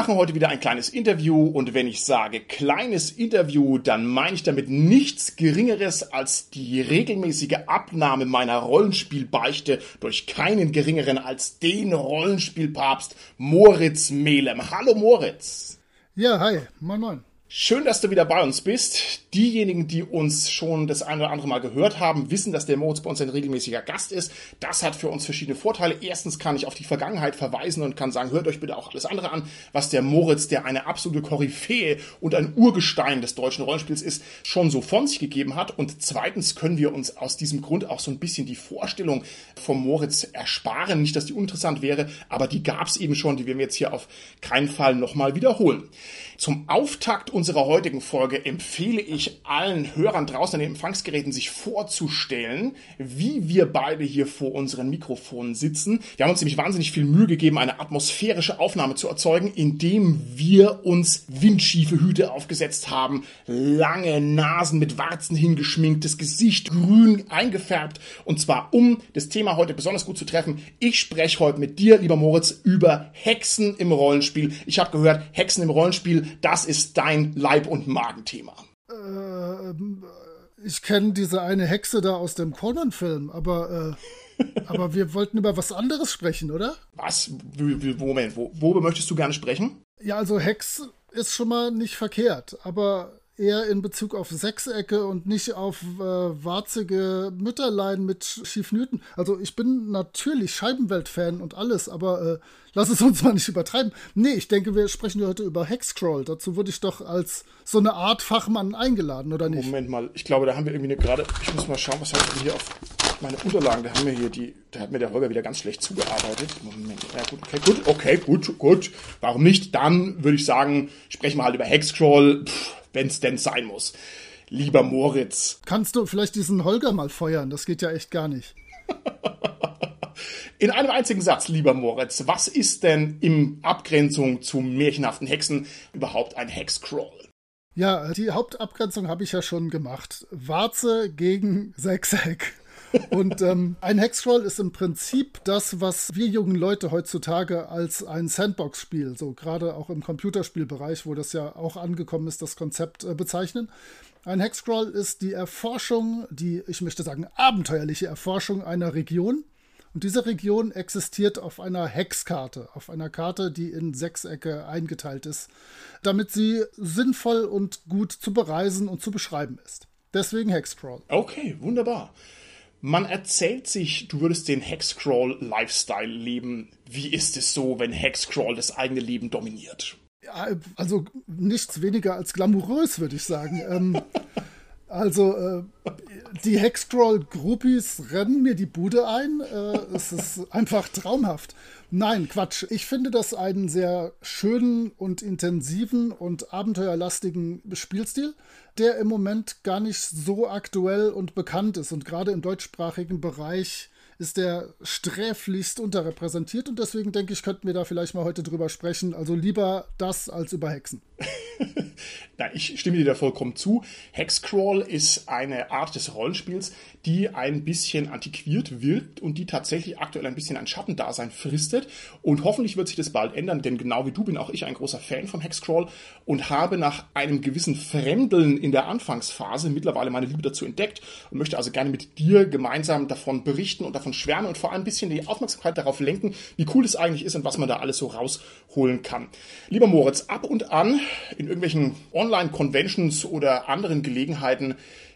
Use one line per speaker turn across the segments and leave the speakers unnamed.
Machen heute wieder ein kleines Interview und wenn ich sage kleines Interview, dann meine ich damit nichts Geringeres als die regelmäßige Abnahme meiner Rollenspielbeichte durch keinen geringeren als den Rollenspielpapst Moritz Melem. Hallo Moritz.
Ja, hi, moin moin.
Schön, dass du wieder bei uns bist. Diejenigen, die uns schon das eine oder andere Mal gehört haben, wissen, dass der Moritz bei uns ein regelmäßiger Gast ist. Das hat für uns verschiedene Vorteile. Erstens kann ich auf die Vergangenheit verweisen und kann sagen, hört euch bitte auch alles andere an, was der Moritz, der eine absolute Koryphäe und ein Urgestein des deutschen Rollenspiels ist, schon so von sich gegeben hat. Und zweitens können wir uns aus diesem Grund auch so ein bisschen die Vorstellung vom Moritz ersparen. Nicht, dass die uninteressant wäre, aber die gab es eben schon, die werden wir jetzt hier auf keinen Fall nochmal wiederholen. Zum Auftakt unserer heutigen Folge empfehle ich allen Hörern draußen an den Empfangsgeräten, sich vorzustellen, wie wir beide hier vor unseren Mikrofonen sitzen. Wir haben uns nämlich wahnsinnig viel Mühe gegeben, eine atmosphärische Aufnahme zu erzeugen, indem wir uns windschiefe Hüte aufgesetzt haben, lange Nasen mit Warzen hingeschminkt, das Gesicht grün eingefärbt und zwar um das Thema heute besonders gut zu treffen. Ich spreche heute mit dir, lieber Moritz, über Hexen im Rollenspiel. Ich habe gehört, Hexen im Rollenspiel das ist dein Leib- und Magenthema.
Äh, ich kenne diese eine Hexe da aus dem Conan-Film, aber, äh, aber wir wollten über was anderes sprechen, oder?
Was? Moment, worüber möchtest du gerne sprechen?
Ja, also Hex ist schon mal nicht verkehrt, aber eher in Bezug auf Sechsecke und nicht auf äh, warzige Mütterlein mit Schiefnüten. Also ich bin natürlich Scheibenwelt-Fan und alles, aber äh, lass es uns mal nicht übertreiben. Nee, ich denke, wir sprechen heute über Hexcrawl. Dazu wurde ich doch als so eine Art Fachmann eingeladen, oder nicht?
Moment mal, ich glaube, da haben wir irgendwie eine gerade, ich muss mal schauen, was habe ich hier auf meine Unterlagen, da haben wir hier die, da hat mir der Holger wieder ganz schlecht zugearbeitet. Moment, ja gut, okay, gut, okay, gut, gut. Warum nicht? Dann würde ich sagen, sprechen wir halt über Hexcrawl. Pff, wenn es denn sein muss. Lieber Moritz.
Kannst du vielleicht diesen Holger mal feuern? Das geht ja echt gar nicht.
In einem einzigen Satz, lieber Moritz, was ist denn in Abgrenzung zu märchenhaften Hexen überhaupt ein Hexcrawl?
Ja, die Hauptabgrenzung habe ich ja schon gemacht. Warze gegen Sechseck. Und ähm, ein Hexcrawl ist im Prinzip das, was wir jungen Leute heutzutage als ein Sandbox-Spiel, so gerade auch im Computerspielbereich, wo das ja auch angekommen ist, das Konzept äh, bezeichnen. Ein Hexcrawl ist die Erforschung, die, ich möchte sagen, abenteuerliche Erforschung einer Region. Und diese Region existiert auf einer Hexkarte, auf einer Karte, die in Sechsecke eingeteilt ist, damit sie sinnvoll und gut zu bereisen und zu beschreiben ist. Deswegen Hexcrawl.
Okay, wunderbar. Man erzählt sich, du würdest den Hexcrawl-Lifestyle leben. Wie ist es so, wenn Hexcrawl das eigene Leben dominiert?
Ja, also nichts weniger als glamourös, würde ich sagen. ähm, also, äh, die Hexcrawl-Groupies rennen mir die Bude ein. Äh, es ist einfach traumhaft. Nein, Quatsch. Ich finde das einen sehr schönen und intensiven und abenteuerlastigen Spielstil, der im Moment gar nicht so aktuell und bekannt ist. Und gerade im deutschsprachigen Bereich ist der sträflichst unterrepräsentiert und deswegen denke ich, könnten wir da vielleicht mal heute drüber sprechen. Also lieber das als über Hexen.
Na, ich stimme dir da vollkommen zu. Hexcrawl ist eine Art des Rollenspiels, die ein bisschen antiquiert wirkt und die tatsächlich aktuell ein bisschen ein Schattendasein fristet. Und hoffentlich wird sich das bald ändern, denn genau wie du bin auch ich ein großer Fan vom Hexcrawl und habe nach einem gewissen Fremdeln in der Anfangsphase mittlerweile meine Liebe dazu entdeckt und möchte also gerne mit dir gemeinsam davon berichten und davon schwärmen und vor allem ein bisschen die Aufmerksamkeit darauf lenken, wie cool es eigentlich ist und was man da alles so rausholen kann. Lieber Moritz, ab und an in irgendwelchen Online-Conventions oder anderen Gelegenheiten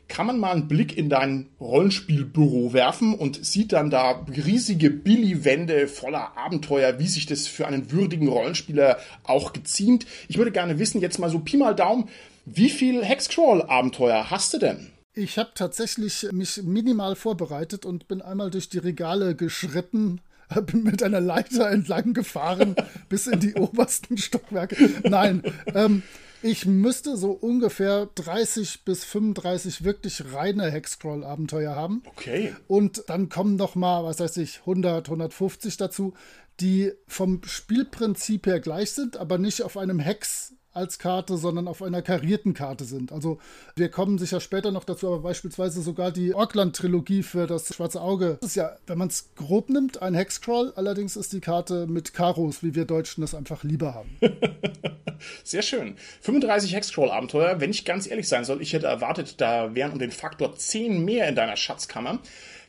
kann man mal einen Blick in dein Rollenspielbüro werfen und sieht dann da riesige Billy-Wände voller Abenteuer, wie sich das für einen würdigen Rollenspieler auch geziemt. Ich würde gerne wissen, jetzt mal so Pi mal Daumen, wie viel Hexcrawl-Abenteuer hast du denn?
Ich habe tatsächlich mich minimal vorbereitet und bin einmal durch die Regale geschritten, bin mit einer Leiter entlang gefahren bis in die obersten Stockwerke. Nein, ähm, Ich müsste so ungefähr 30 bis 35 wirklich reine Hexcrawl-Abenteuer haben.
Okay.
Und dann kommen noch mal, was weiß ich, 100, 150 dazu, die vom Spielprinzip her gleich sind, aber nicht auf einem Hex als Karte, sondern auf einer karierten Karte sind. Also wir kommen sicher später noch dazu, aber beispielsweise sogar die Orkland-Trilogie für das Schwarze Auge. Das ist ja, wenn man es grob nimmt, ein Hexcrawl. Allerdings ist die Karte mit Karos, wie wir Deutschen das einfach lieber haben.
Sehr schön. 35 Hexcrawl-Abenteuer. Wenn ich ganz ehrlich sein soll, ich hätte erwartet, da wären um den Faktor 10 mehr in deiner Schatzkammer.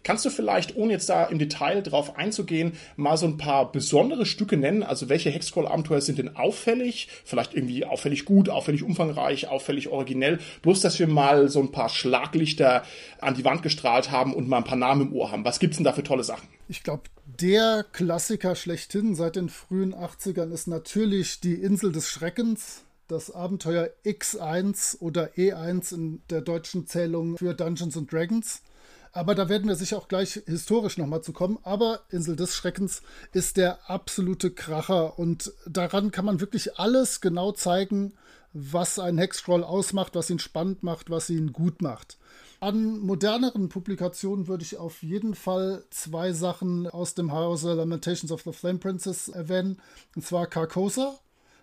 Kannst du vielleicht, ohne jetzt da im Detail drauf einzugehen, mal so ein paar besondere Stücke nennen? Also welche Hexcrawl-Abenteuer sind denn auffällig? Vielleicht irgendwie auffällig gut, auffällig umfangreich, auffällig originell. Bloß, dass wir mal so ein paar Schlaglichter an die Wand gestrahlt haben und mal ein paar Namen im Ohr haben. Was gibt's denn da für tolle Sachen?
Ich glaube, der Klassiker schlechthin seit den frühen 80ern ist natürlich die Insel des Schreckens das Abenteuer X1 oder E1 in der deutschen Zählung für Dungeons and Dragons. Aber da werden wir sicher auch gleich historisch nochmal zu kommen. Aber Insel des Schreckens ist der absolute Kracher und daran kann man wirklich alles genau zeigen, was ein Hexcrawl ausmacht, was ihn spannend macht, was ihn gut macht. An moderneren Publikationen würde ich auf jeden Fall zwei Sachen aus dem Hause Lamentations of the Flame Princess erwähnen. Und zwar Carcosa,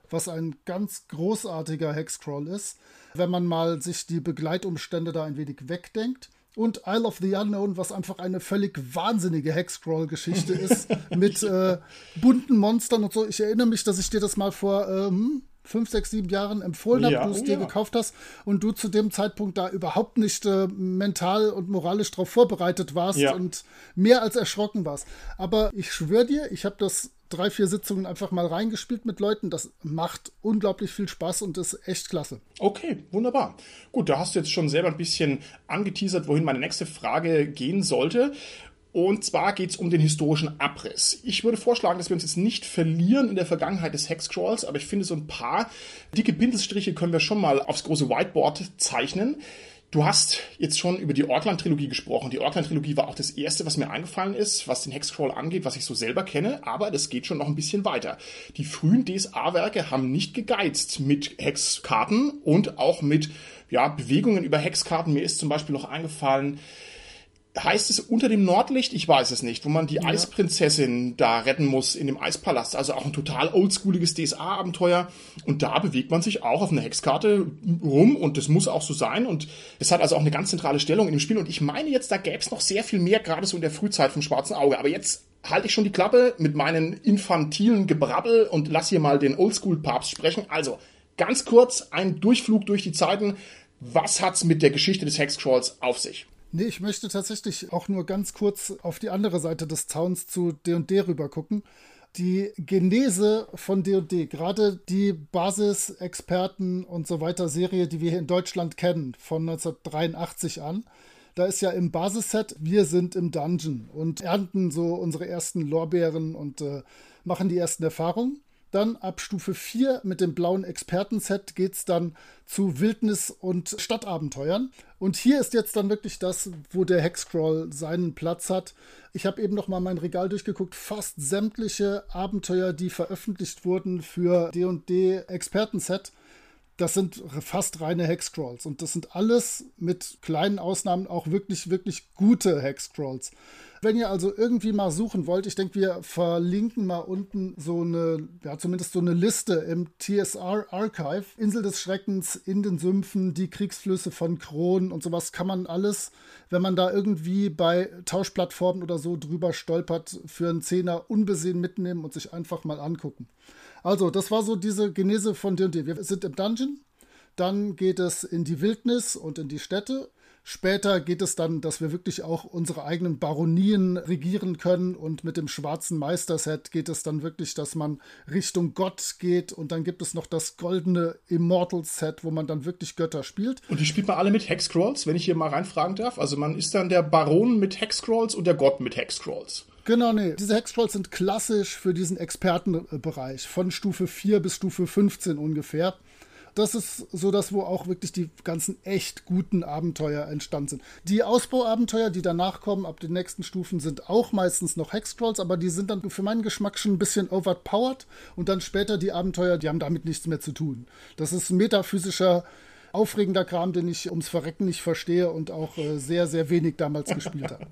was ein ganz großartiger Hexcrawl ist, wenn man mal sich die Begleitumstände da ein wenig wegdenkt und Isle of the Unknown, was einfach eine völlig wahnsinnige Hexcrawl-Geschichte ist mit äh, bunten Monstern und so. Ich erinnere mich, dass ich dir das mal vor ähm, fünf, sechs, sieben Jahren empfohlen habe, ja, du es oh, dir ja. gekauft hast und du zu dem Zeitpunkt da überhaupt nicht äh, mental und moralisch darauf vorbereitet warst ja. und mehr als erschrocken warst. Aber ich schwöre dir, ich habe das drei, vier Sitzungen einfach mal reingespielt mit Leuten. Das macht unglaublich viel Spaß und ist echt klasse.
Okay, wunderbar. Gut, da hast du jetzt schon selber ein bisschen angeteasert, wohin meine nächste Frage gehen sollte. Und zwar geht es um den historischen Abriss. Ich würde vorschlagen, dass wir uns jetzt nicht verlieren in der Vergangenheit des Hexcrawls, aber ich finde, so ein paar dicke Pinselstriche können wir schon mal aufs große Whiteboard zeichnen. Du hast jetzt schon über die Orkland-Trilogie gesprochen. Die Orkland-Trilogie war auch das erste, was mir eingefallen ist, was den Hexcrawl angeht, was ich so selber kenne, aber das geht schon noch ein bisschen weiter. Die frühen DSA-Werke haben nicht gegeizt mit Hexkarten und auch mit ja, Bewegungen über Hexkarten. Mir ist zum Beispiel noch eingefallen, heißt es unter dem Nordlicht? Ich weiß es nicht, wo man die ja. Eisprinzessin da retten muss in dem Eispalast. Also auch ein total oldschooliges DSA-Abenteuer. Und da bewegt man sich auch auf einer Hexkarte rum und das muss auch so sein. Und es hat also auch eine ganz zentrale Stellung in dem Spiel. Und ich meine jetzt, da gäbe es noch sehr viel mehr, gerade so in der Frühzeit vom Schwarzen Auge. Aber jetzt halte ich schon die Klappe mit meinen infantilen Gebrabbel und lass hier mal den Oldschool-Papst sprechen. Also ganz kurz ein Durchflug durch die Zeiten. Was hat's mit der Geschichte des Hexcrawls auf sich?
Nee, ich möchte tatsächlich auch nur ganz kurz auf die andere Seite des Zauns zu D&D rüber gucken. Die Genese von D&D, gerade die Basisexperten und so weiter Serie, die wir hier in Deutschland kennen, von 1983 an, da ist ja im Basisset, wir sind im Dungeon und ernten so unsere ersten Lorbeeren und äh, machen die ersten Erfahrungen. Dann ab Stufe 4 mit dem blauen Expertenset geht es dann zu Wildnis- und Stadtabenteuern. Und hier ist jetzt dann wirklich das, wo der Hexcrawl seinen Platz hat. Ich habe eben noch mal mein Regal durchgeguckt. Fast sämtliche Abenteuer, die veröffentlicht wurden für D&D Expertenset, das sind fast reine Hexcrawls. Und das sind alles mit kleinen Ausnahmen auch wirklich, wirklich gute Hexcrawls. Wenn ihr also irgendwie mal suchen wollt, ich denke, wir verlinken mal unten so eine, ja, zumindest so eine Liste im TSR Archive. Insel des Schreckens, in den Sümpfen, die Kriegsflüsse von Kron und sowas kann man alles, wenn man da irgendwie bei Tauschplattformen oder so drüber stolpert, für einen Zehner unbesehen mitnehmen und sich einfach mal angucken. Also, das war so diese Genese von D&D. Wir sind im Dungeon, dann geht es in die Wildnis und in die Städte. Später geht es dann, dass wir wirklich auch unsere eigenen Baronien regieren können und mit dem schwarzen Meisterset geht es dann wirklich, dass man Richtung Gott geht und dann gibt es noch das goldene Immortal-Set, wo man dann wirklich Götter spielt.
Und die spielt man alle mit Hexcrawls, wenn ich hier mal reinfragen darf? Also man ist dann der Baron mit Hexcrawls und der Gott mit Hexcrawls.
Genau, nee. Diese Hexcrawls sind klassisch für diesen Expertenbereich von Stufe 4 bis Stufe 15 ungefähr. Das ist so das, wo auch wirklich die ganzen echt guten Abenteuer entstanden sind. Die Ausbauabenteuer, die danach kommen, ab den nächsten Stufen, sind auch meistens noch Hexcrawls, aber die sind dann für meinen Geschmack schon ein bisschen overpowered und dann später die Abenteuer, die haben damit nichts mehr zu tun. Das ist metaphysischer aufregender Kram, den ich ums Verrecken nicht verstehe und auch äh, sehr, sehr wenig damals gespielt habe.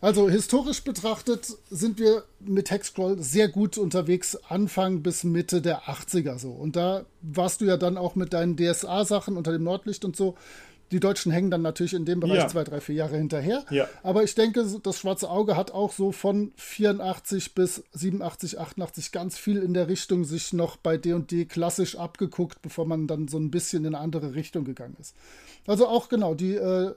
Also historisch betrachtet sind wir mit Hexcrawl sehr gut unterwegs, Anfang bis Mitte der 80er so. Und da warst du ja dann auch mit deinen DSA-Sachen unter dem Nordlicht und so die Deutschen hängen dann natürlich in dem Bereich ja. zwei, drei, vier Jahre hinterher. Ja. Aber ich denke, das Schwarze Auge hat auch so von 84 bis 87, 88 ganz viel in der Richtung sich noch bei D&D klassisch abgeguckt, bevor man dann so ein bisschen in eine andere Richtung gegangen ist. Also auch genau, die äh,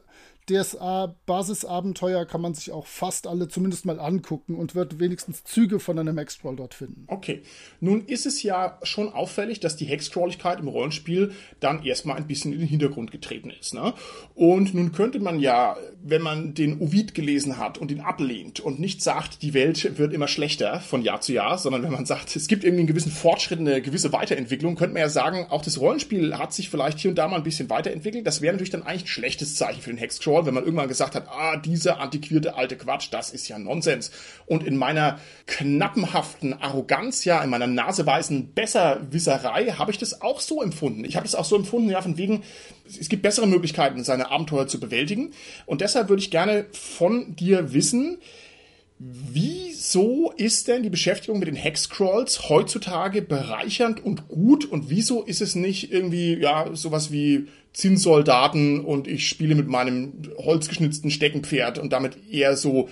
DSA-Basisabenteuer kann man sich auch fast alle zumindest mal angucken und wird wenigstens Züge von einem Hexcrawl dort finden.
Okay. Nun ist es ja schon auffällig, dass die Hexcrawligkeit im Rollenspiel dann erstmal ein bisschen in den Hintergrund getreten ist. Ne? Und nun könnte man ja, wenn man den Ovid gelesen hat und ihn ablehnt und nicht sagt, die Welt wird immer schlechter von Jahr zu Jahr, sondern wenn man sagt, es gibt irgendwie einen gewissen Fortschritt, eine gewisse Weiterentwicklung, könnte man ja sagen, auch das Rollenspiel hat sich vielleicht hier und da mal ein bisschen weiterentwickelt. Das wäre natürlich dann eigentlich ein schlechtes Zeichen für den Hexcrawl Crawl, wenn man irgendwann gesagt hat, ah, dieser antiquierte alte Quatsch, das ist ja Nonsens. Und in meiner knappenhaften Arroganz, ja, in meiner naseweißen Besserwisserei habe ich das auch so empfunden. Ich habe das auch so empfunden, ja, von wegen, es gibt bessere Möglichkeiten, seine Abenteuer zu bewältigen. Und deshalb würde ich gerne von dir wissen, Wieso ist denn die Beschäftigung mit den Hexcrawls heutzutage bereichernd und gut und wieso ist es nicht irgendwie ja sowas wie Zinssoldaten und ich spiele mit meinem holzgeschnitzten Steckenpferd und damit eher so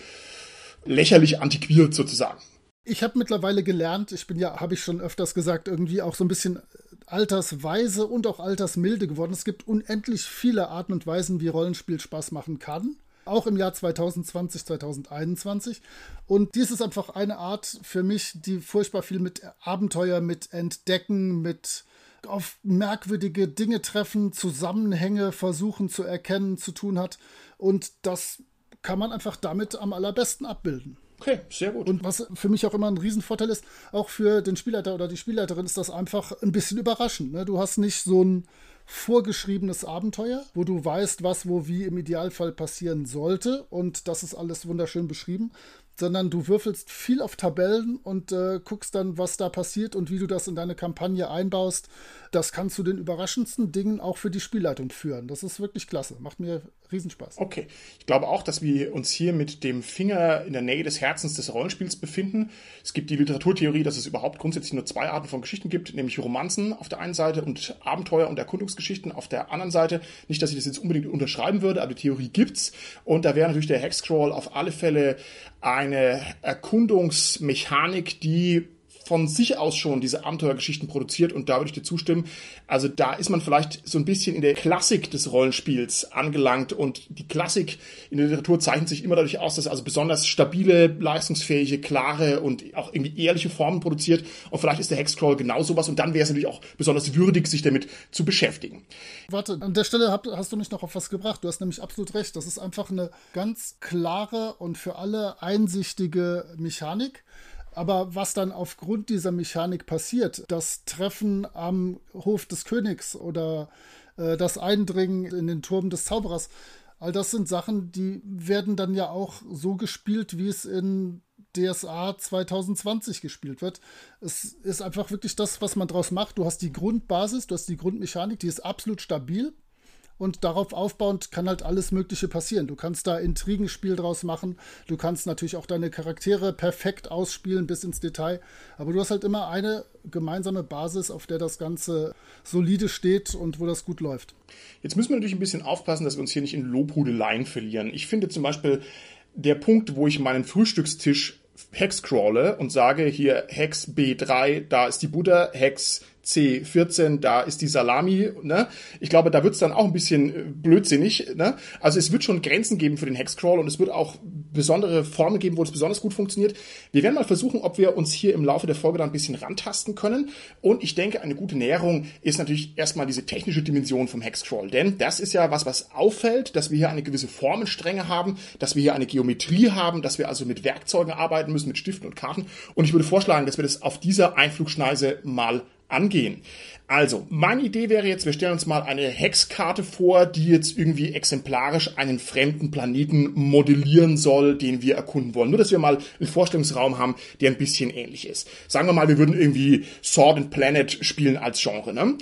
lächerlich antiquiert sozusagen?
Ich habe mittlerweile gelernt, ich bin ja, habe ich schon öfters gesagt, irgendwie auch so ein bisschen altersweise und auch altersmilde geworden. Es gibt unendlich viele Arten und Weisen, wie Rollenspiel Spaß machen kann auch im Jahr 2020, 2021. Und dies ist einfach eine Art für mich, die furchtbar viel mit Abenteuer, mit Entdecken, mit auf merkwürdige Dinge treffen, Zusammenhänge versuchen zu erkennen zu tun hat. Und das kann man einfach damit am allerbesten abbilden.
Okay, sehr gut.
Und was für mich auch immer ein Riesenvorteil ist, auch für den Spielleiter oder die Spielleiterin, ist das einfach ein bisschen überraschend. Ne? Du hast nicht so ein vorgeschriebenes Abenteuer, wo du weißt, was wo wie im Idealfall passieren sollte und das ist alles wunderschön beschrieben, sondern du würfelst viel auf Tabellen und äh, guckst dann, was da passiert und wie du das in deine Kampagne einbaust. Das kann zu den überraschendsten Dingen auch für die Spielleitung führen. Das ist wirklich klasse. Macht mir Riesenspaß.
Okay. Ich glaube auch, dass wir uns hier mit dem Finger in der Nähe des Herzens des Rollenspiels befinden. Es gibt die Literaturtheorie, dass es überhaupt grundsätzlich nur zwei Arten von Geschichten gibt, nämlich Romanzen auf der einen Seite und Abenteuer- und Erkundungsgeschichten auf der anderen Seite. Nicht, dass ich das jetzt unbedingt unterschreiben würde, aber die Theorie gibt's. Und da wäre natürlich der Hexcrawl auf alle Fälle eine Erkundungsmechanik, die von sich aus schon diese Abenteuergeschichten produziert und da würde ich dir zustimmen. Also da ist man vielleicht so ein bisschen in der Klassik des Rollenspiels angelangt und die Klassik in der Literatur zeichnet sich immer dadurch aus, dass also besonders stabile, leistungsfähige, klare und auch irgendwie ehrliche Formen produziert und vielleicht ist der Hexcrawl genau sowas und dann wäre es natürlich auch besonders würdig, sich damit zu beschäftigen.
Warte, an der Stelle hast du mich noch auf was gebracht. Du hast nämlich absolut recht. Das ist einfach eine ganz klare und für alle einsichtige Mechanik aber was dann aufgrund dieser Mechanik passiert, das Treffen am Hof des Königs oder äh, das Eindringen in den Turm des Zauberers, all das sind Sachen, die werden dann ja auch so gespielt, wie es in DSA 2020 gespielt wird. Es ist einfach wirklich das, was man draus macht. Du hast die Grundbasis, du hast die Grundmechanik, die ist absolut stabil und darauf aufbauend kann halt alles Mögliche passieren. Du kannst da Intrigenspiel draus machen, du kannst natürlich auch deine Charaktere perfekt ausspielen bis ins Detail, aber du hast halt immer eine gemeinsame Basis, auf der das Ganze solide steht und wo das gut läuft.
Jetzt müssen wir natürlich ein bisschen aufpassen, dass wir uns hier nicht in Lobhudeleien verlieren. Ich finde zum Beispiel der Punkt, wo ich meinen Frühstückstisch Hex crawle und sage hier Hex B3, da ist die Buddha, Hex C14, da ist die Salami. Ne? Ich glaube, da wird es dann auch ein bisschen äh, blödsinnig. Ne? Also es wird schon Grenzen geben für den Hexcrawl und es wird auch besondere Formen geben, wo es besonders gut funktioniert. Wir werden mal versuchen, ob wir uns hier im Laufe der Folge dann ein bisschen rantasten können. Und ich denke, eine gute Näherung ist natürlich erstmal diese technische Dimension vom Hexcrawl. Denn das ist ja was, was auffällt, dass wir hier eine gewisse Formenstrenge haben, dass wir hier eine Geometrie haben, dass wir also mit Werkzeugen arbeiten müssen, mit Stiften und Karten. Und ich würde vorschlagen, dass wir das auf dieser Einflugschneise mal angehen. Also, meine Idee wäre jetzt, wir stellen uns mal eine Hexkarte vor, die jetzt irgendwie exemplarisch einen fremden Planeten modellieren soll, den wir erkunden wollen. Nur, dass wir mal einen Vorstellungsraum haben, der ein bisschen ähnlich ist. Sagen wir mal, wir würden irgendwie Sword and Planet spielen als Genre, ne?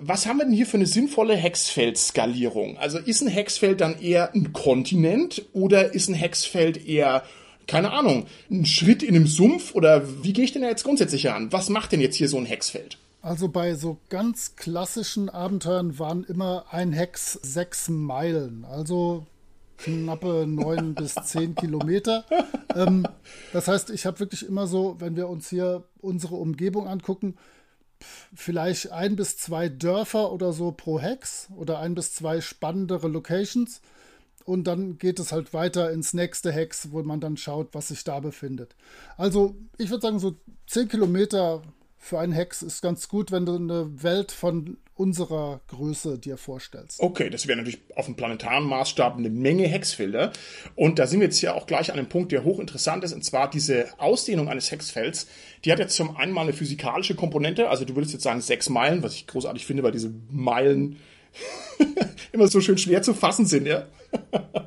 Was haben wir denn hier für eine sinnvolle Hexfeld-Skalierung? Also ist ein Hexfeld dann eher ein Kontinent oder ist ein Hexfeld eher keine Ahnung, ein Schritt in einem Sumpf oder wie gehe ich denn da jetzt grundsätzlich an? Was macht denn jetzt hier so ein Hexfeld?
Also bei so ganz klassischen Abenteuern waren immer ein Hex sechs Meilen, also knappe neun bis zehn Kilometer. Ähm, das heißt, ich habe wirklich immer so, wenn wir uns hier unsere Umgebung angucken, vielleicht ein bis zwei Dörfer oder so pro Hex oder ein bis zwei spannendere Locations. Und dann geht es halt weiter ins nächste Hex, wo man dann schaut, was sich da befindet. Also ich würde sagen, so zehn Kilometer für einen Hex ist ganz gut, wenn du eine Welt von unserer Größe dir vorstellst.
Okay, das wäre natürlich auf dem planetaren Maßstab eine Menge Hexfelder. Und da sind wir jetzt ja auch gleich an einem Punkt, der hochinteressant ist, und zwar diese Ausdehnung eines Hexfelds. Die hat jetzt zum einen mal eine physikalische Komponente, also du würdest jetzt sagen sechs Meilen, was ich großartig finde, weil diese Meilen immer so schön schwer zu fassen sind, ja.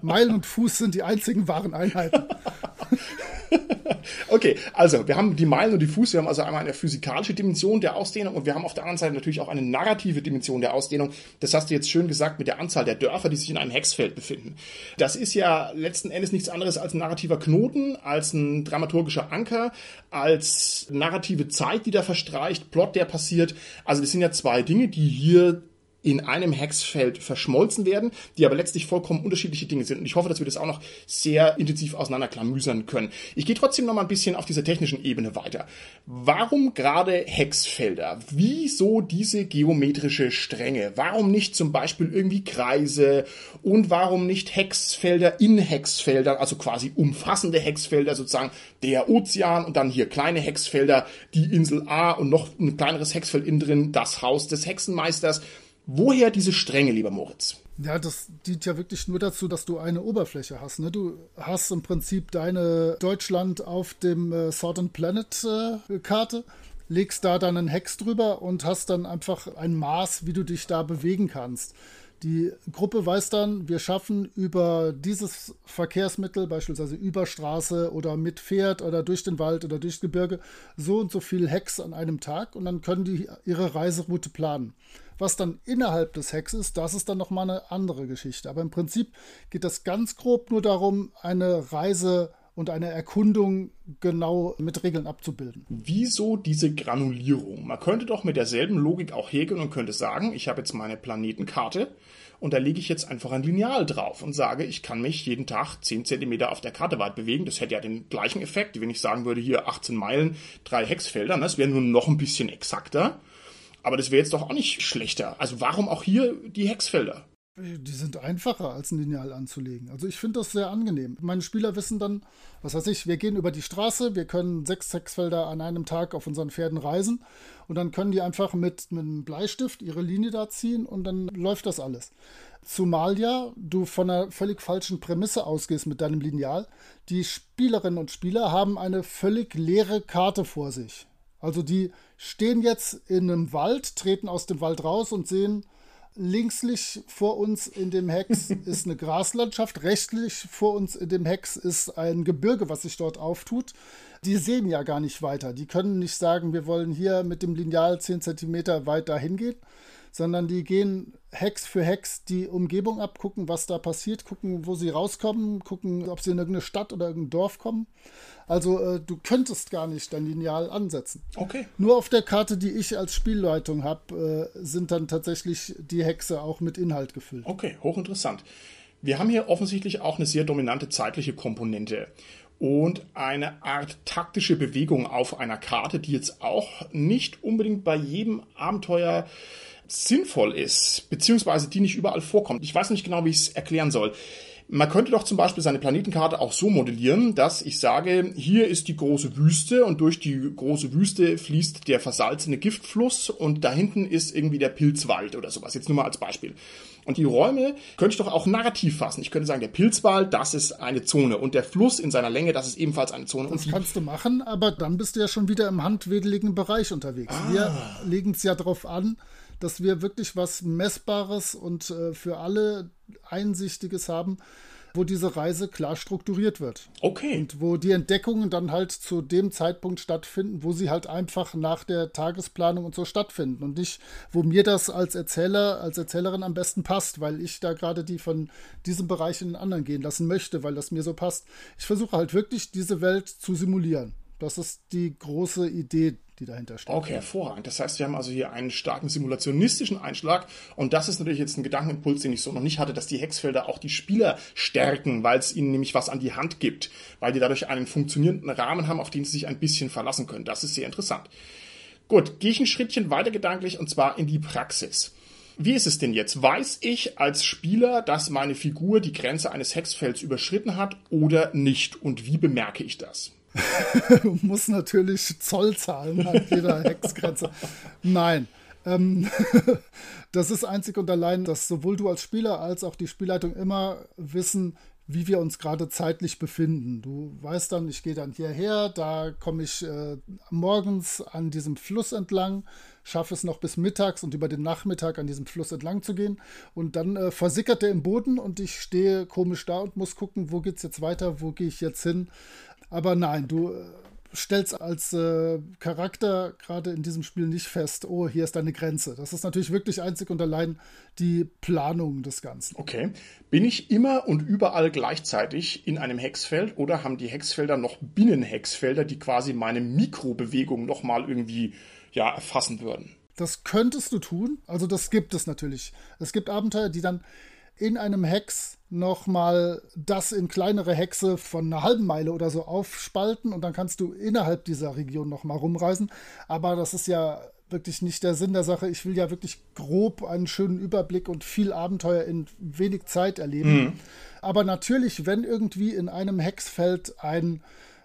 Meilen und Fuß sind die einzigen wahren Einheiten.
okay, also wir haben die Meilen und die Fuß, wir haben also einmal eine physikalische Dimension der Ausdehnung und wir haben auf der anderen Seite natürlich auch eine narrative Dimension der Ausdehnung. Das hast du jetzt schön gesagt mit der Anzahl der Dörfer, die sich in einem Hexfeld befinden. Das ist ja letzten Endes nichts anderes als ein narrativer Knoten, als ein dramaturgischer Anker, als narrative Zeit, die da verstreicht, Plot, der passiert. Also das sind ja zwei Dinge, die hier in einem Hexfeld verschmolzen werden, die aber letztlich vollkommen unterschiedliche Dinge sind. Und ich hoffe, dass wir das auch noch sehr intensiv auseinanderklamüsern können. Ich gehe trotzdem noch mal ein bisschen auf dieser technischen Ebene weiter. Warum gerade Hexfelder? Wieso diese geometrische Stränge? Warum nicht zum Beispiel irgendwie Kreise? Und warum nicht Hexfelder in Hexfeldern, also quasi umfassende Hexfelder, sozusagen der Ozean und dann hier kleine Hexfelder, die Insel A und noch ein kleineres Hexfeld innen drin, das Haus des Hexenmeisters. Woher diese Strenge, lieber Moritz?
Ja, das dient ja wirklich nur dazu, dass du eine Oberfläche hast. Ne? Du hast im Prinzip deine Deutschland auf dem äh, Southern Planet äh, Karte, legst da dann einen Hex drüber und hast dann einfach ein Maß, wie du dich da bewegen kannst. Die Gruppe weiß dann, wir schaffen über dieses Verkehrsmittel, beispielsweise über Straße oder mit Pferd oder durch den Wald oder durchs Gebirge, so und so viel Hex an einem Tag und dann können die ihre Reiseroute planen. Was dann innerhalb des Hacks ist, das ist dann nochmal eine andere Geschichte. Aber im Prinzip geht das ganz grob nur darum, eine Reise und eine Erkundung genau mit Regeln abzubilden.
Wieso diese Granulierung? Man könnte doch mit derselben Logik auch häkeln und könnte sagen, ich habe jetzt meine Planetenkarte und da lege ich jetzt einfach ein Lineal drauf und sage, ich kann mich jeden Tag 10 cm auf der Karte weit bewegen. Das hätte ja den gleichen Effekt, wenn ich sagen würde, hier 18 Meilen, drei Hexfelder. Das wäre nur noch ein bisschen exakter. Aber das wäre jetzt doch auch nicht schlechter. Also warum auch hier die Hexfelder?
Die sind einfacher als ein Lineal anzulegen. Also ich finde das sehr angenehm. Meine Spieler wissen dann, was weiß ich, wir gehen über die Straße, wir können sechs Hexfelder an einem Tag auf unseren Pferden reisen und dann können die einfach mit, mit einem Bleistift ihre Linie da ziehen und dann läuft das alles. Zumal ja du von einer völlig falschen Prämisse ausgehst mit deinem Lineal. Die Spielerinnen und Spieler haben eine völlig leere Karte vor sich. Also die stehen jetzt in einem Wald, treten aus dem Wald raus und sehen, linkslich vor uns in dem Hex ist eine Graslandschaft, rechtlich vor uns in dem Hex ist ein Gebirge, was sich dort auftut. Die sehen ja gar nicht weiter. Die können nicht sagen, wir wollen hier mit dem Lineal 10 cm weiter hingehen, sondern die gehen Hex für Hex die Umgebung ab, gucken, was da passiert, gucken, wo sie rauskommen, gucken, ob sie in irgendeine Stadt oder irgendein Dorf kommen. Also äh, du könntest gar nicht dein Lineal ansetzen.
Okay.
Nur auf der Karte, die ich als Spielleitung habe, äh, sind dann tatsächlich die Hexe auch mit Inhalt gefüllt.
Okay, hochinteressant. Wir haben hier offensichtlich auch eine sehr dominante zeitliche Komponente und eine Art taktische Bewegung auf einer Karte, die jetzt auch nicht unbedingt bei jedem Abenteuer sinnvoll ist, beziehungsweise die nicht überall vorkommt. Ich weiß nicht genau, wie ich es erklären soll. Man könnte doch zum Beispiel seine Planetenkarte auch so modellieren, dass ich sage, hier ist die große Wüste und durch die große Wüste fließt der versalzene Giftfluss und da hinten ist irgendwie der Pilzwald oder sowas. Jetzt nur mal als Beispiel. Und die Räume könnte ich doch auch narrativ fassen. Ich könnte sagen, der Pilzwald, das ist eine Zone und der Fluss in seiner Länge, das ist ebenfalls eine Zone.
Das kannst du machen, aber dann bist du ja schon wieder im handwedeligen Bereich unterwegs. Ah. Wir legen es ja darauf an, dass wir wirklich was Messbares und äh, für alle Einsichtiges haben, wo diese Reise klar strukturiert wird.
Okay.
Und wo die Entdeckungen dann halt zu dem Zeitpunkt stattfinden, wo sie halt einfach nach der Tagesplanung und so stattfinden und nicht, wo mir das als Erzähler, als Erzählerin am besten passt, weil ich da gerade die von diesem Bereich in den anderen gehen lassen möchte, weil das mir so passt. Ich versuche halt wirklich diese Welt zu simulieren. Das ist die große Idee die dahinter steht.
Okay, hervorragend. Das heißt, wir haben also hier einen starken simulationistischen Einschlag und das ist natürlich jetzt ein Gedankenimpuls, den ich so noch nicht hatte, dass die Hexfelder auch die Spieler stärken, weil es ihnen nämlich was an die Hand gibt, weil die dadurch einen funktionierenden Rahmen haben, auf den sie sich ein bisschen verlassen können. Das ist sehr interessant. Gut, gehe ich ein Schrittchen weiter gedanklich und zwar in die Praxis. Wie ist es denn jetzt? Weiß ich als Spieler, dass meine Figur die Grenze eines Hexfelds überschritten hat oder nicht? Und wie bemerke ich das?
du musst natürlich Zoll zahlen an jeder Hexgrenze. Nein. Ähm, das ist einzig und allein, dass sowohl du als Spieler als auch die Spielleitung immer wissen, wie wir uns gerade zeitlich befinden. Du weißt dann, ich gehe dann hierher, da komme ich äh, morgens an diesem Fluss entlang, schaffe es noch bis mittags und über den Nachmittag an diesem Fluss entlang zu gehen. Und dann äh, versickert der im Boden und ich stehe komisch da und muss gucken, wo geht es jetzt weiter, wo gehe ich jetzt hin. Aber nein, du äh, stellst als äh, Charakter gerade in diesem Spiel nicht fest, oh, hier ist deine Grenze. Das ist natürlich wirklich einzig und allein die Planung des Ganzen.
Okay. Bin ich immer und überall gleichzeitig in einem Hexfeld oder haben die Hexfelder noch Binnenhexfelder, die quasi meine Mikrobewegung nochmal irgendwie ja, erfassen würden?
Das könntest du tun. Also das gibt es natürlich. Es gibt Abenteuer, die dann in einem Hex nochmal das in kleinere Hexe von einer halben Meile oder so aufspalten und dann kannst du innerhalb dieser Region nochmal rumreisen. Aber das ist ja wirklich nicht der Sinn der Sache. Ich will ja wirklich grob einen schönen Überblick und viel Abenteuer in wenig Zeit erleben. Mhm. Aber natürlich, wenn irgendwie in einem Hexfeld ein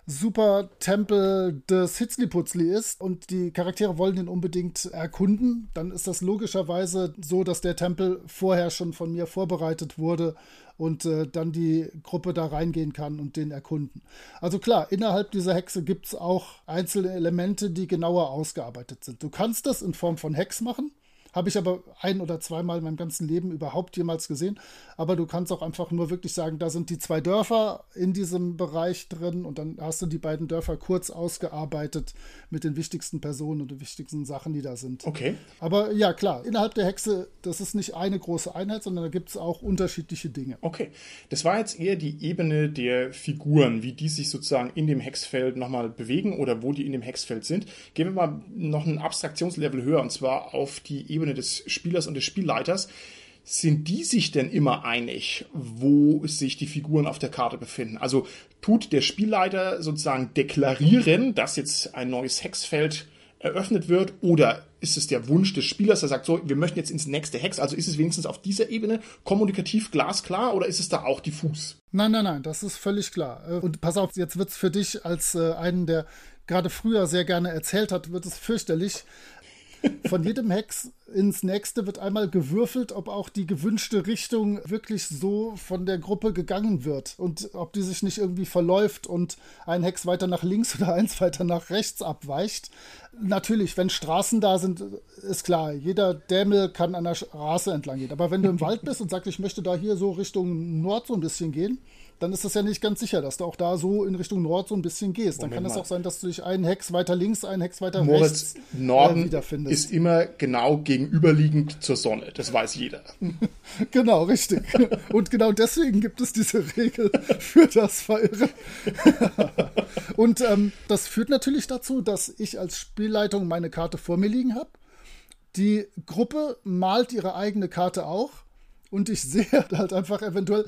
super Tempel des Hitzliputzli ist und die Charaktere wollen ihn unbedingt erkunden, dann ist das logischerweise so, dass der Tempel vorher schon von mir vorbereitet wurde und äh, dann die Gruppe da reingehen kann und den erkunden. Also klar, innerhalb dieser Hexe gibt es auch einzelne Elemente, die genauer ausgearbeitet sind. Du kannst das in Form von Hex machen. Habe ich aber ein oder zweimal in meinem ganzen Leben überhaupt jemals gesehen. Aber du kannst auch einfach nur wirklich sagen, da sind die zwei Dörfer in diesem Bereich drin und dann hast du die beiden Dörfer kurz ausgearbeitet mit den wichtigsten Personen und den wichtigsten Sachen, die da sind.
Okay.
Aber ja, klar, innerhalb der Hexe, das ist nicht eine große Einheit, sondern da gibt es auch unterschiedliche Dinge.
Okay. Das war jetzt eher die Ebene der Figuren, wie die sich sozusagen in dem Hexfeld nochmal bewegen oder wo die in dem Hexfeld sind. Gehen wir mal noch ein Abstraktionslevel höher und zwar auf die Ebene Ebene des Spielers und des Spielleiters, sind die sich denn immer einig, wo sich die Figuren auf der Karte befinden? Also tut der Spielleiter sozusagen deklarieren, dass jetzt ein neues Hexfeld eröffnet wird oder ist es der Wunsch des Spielers, der sagt, so, wir möchten jetzt ins nächste Hex, also ist es wenigstens auf dieser Ebene kommunikativ glasklar oder ist es da auch diffus?
Nein, nein, nein, das ist völlig klar. Äh, und pass auf, jetzt wird es für dich als äh, einen, der gerade früher sehr gerne erzählt hat, wird es fürchterlich. Von jedem Hex ins nächste wird einmal gewürfelt, ob auch die gewünschte Richtung wirklich so von der Gruppe gegangen wird und ob die sich nicht irgendwie verläuft und ein Hex weiter nach links oder eins weiter nach rechts abweicht. Natürlich, wenn Straßen da sind, ist klar, jeder Dämel kann an der Straße entlang gehen. Aber wenn du im Wald bist und sagst, ich möchte da hier so Richtung Nord so ein bisschen gehen, dann ist das ja nicht ganz sicher, dass du auch da so in Richtung Nord so ein bisschen gehst. Dann Moment kann es auch sein, dass du dich einen Hex weiter links, einen Hex weiter Moritz,
rechts Norden äh, wiederfindest. ist immer genau gegenüberliegend zur Sonne. Das weiß jeder.
genau, richtig. Und genau deswegen gibt es diese Regel für das Verirren. Und ähm, das führt natürlich dazu, dass ich als Spielleitung meine Karte vor mir liegen habe. Die Gruppe malt ihre eigene Karte auch. Und ich sehe halt einfach eventuell,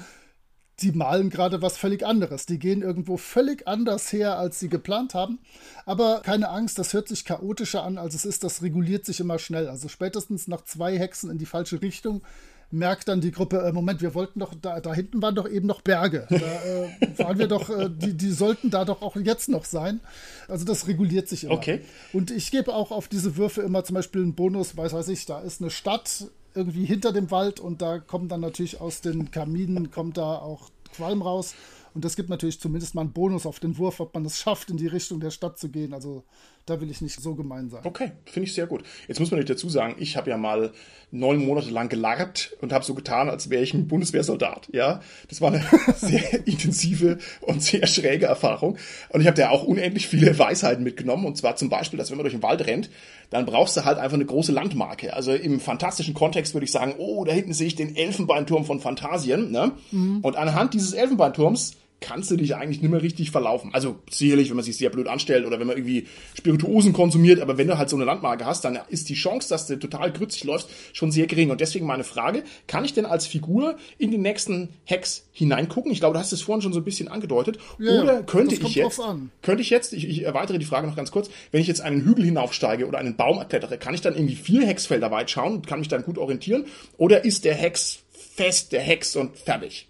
die malen gerade was völlig anderes. Die gehen irgendwo völlig anders her, als sie geplant haben. Aber keine Angst, das hört sich chaotischer an, als es ist. Das reguliert sich immer schnell. Also spätestens nach zwei Hexen in die falsche Richtung merkt dann die Gruppe, äh, Moment, wir wollten doch, da, da hinten waren doch eben noch Berge. Da äh, waren wir doch, äh, die, die sollten da doch auch jetzt noch sein. Also das reguliert sich immer.
Okay.
Und ich gebe auch auf diese Würfe immer zum Beispiel einen Bonus, weiß weiß ich, da ist eine Stadt irgendwie hinter dem Wald und da kommt dann natürlich aus den Kaminen, kommt da auch Qualm raus. Und das gibt natürlich zumindest mal einen Bonus auf den Wurf, ob man es schafft, in die Richtung der Stadt zu gehen. Also da will ich nicht so gemein sein.
Okay, finde ich sehr gut. Jetzt muss man nicht dazu sagen, ich habe ja mal neun Monate lang gelarrt und habe so getan, als wäre ich ein Bundeswehrsoldat. Ja, das war eine sehr intensive und sehr schräge Erfahrung. Und ich habe da auch unendlich viele Weisheiten mitgenommen. Und zwar zum Beispiel, dass wenn man durch den Wald rennt, dann brauchst du halt einfach eine große Landmarke. Also im fantastischen Kontext würde ich sagen, oh, da hinten sehe ich den Elfenbeinturm von Phantasien. Ne? Mhm. Und anhand dieses Elfenbeinturms kannst du dich eigentlich nicht mehr richtig verlaufen. Also sicherlich, wenn man sich sehr blöd anstellt oder wenn man irgendwie Spirituosen konsumiert, aber wenn du halt so eine Landmarke hast, dann ist die Chance, dass du total grützig läufst, schon sehr gering. Und deswegen meine Frage, kann ich denn als Figur in den nächsten Hex hineingucken? Ich glaube, du hast es vorhin schon so ein bisschen angedeutet. Ja, oder könnte ich jetzt, könnte ich jetzt, ich, ich erweitere die Frage noch ganz kurz, wenn ich jetzt einen Hügel hinaufsteige oder einen Baum erklettere, kann ich dann irgendwie vier Hexfelder weit schauen und kann mich dann gut orientieren? Oder ist der Hex fest, der Hex und fertig?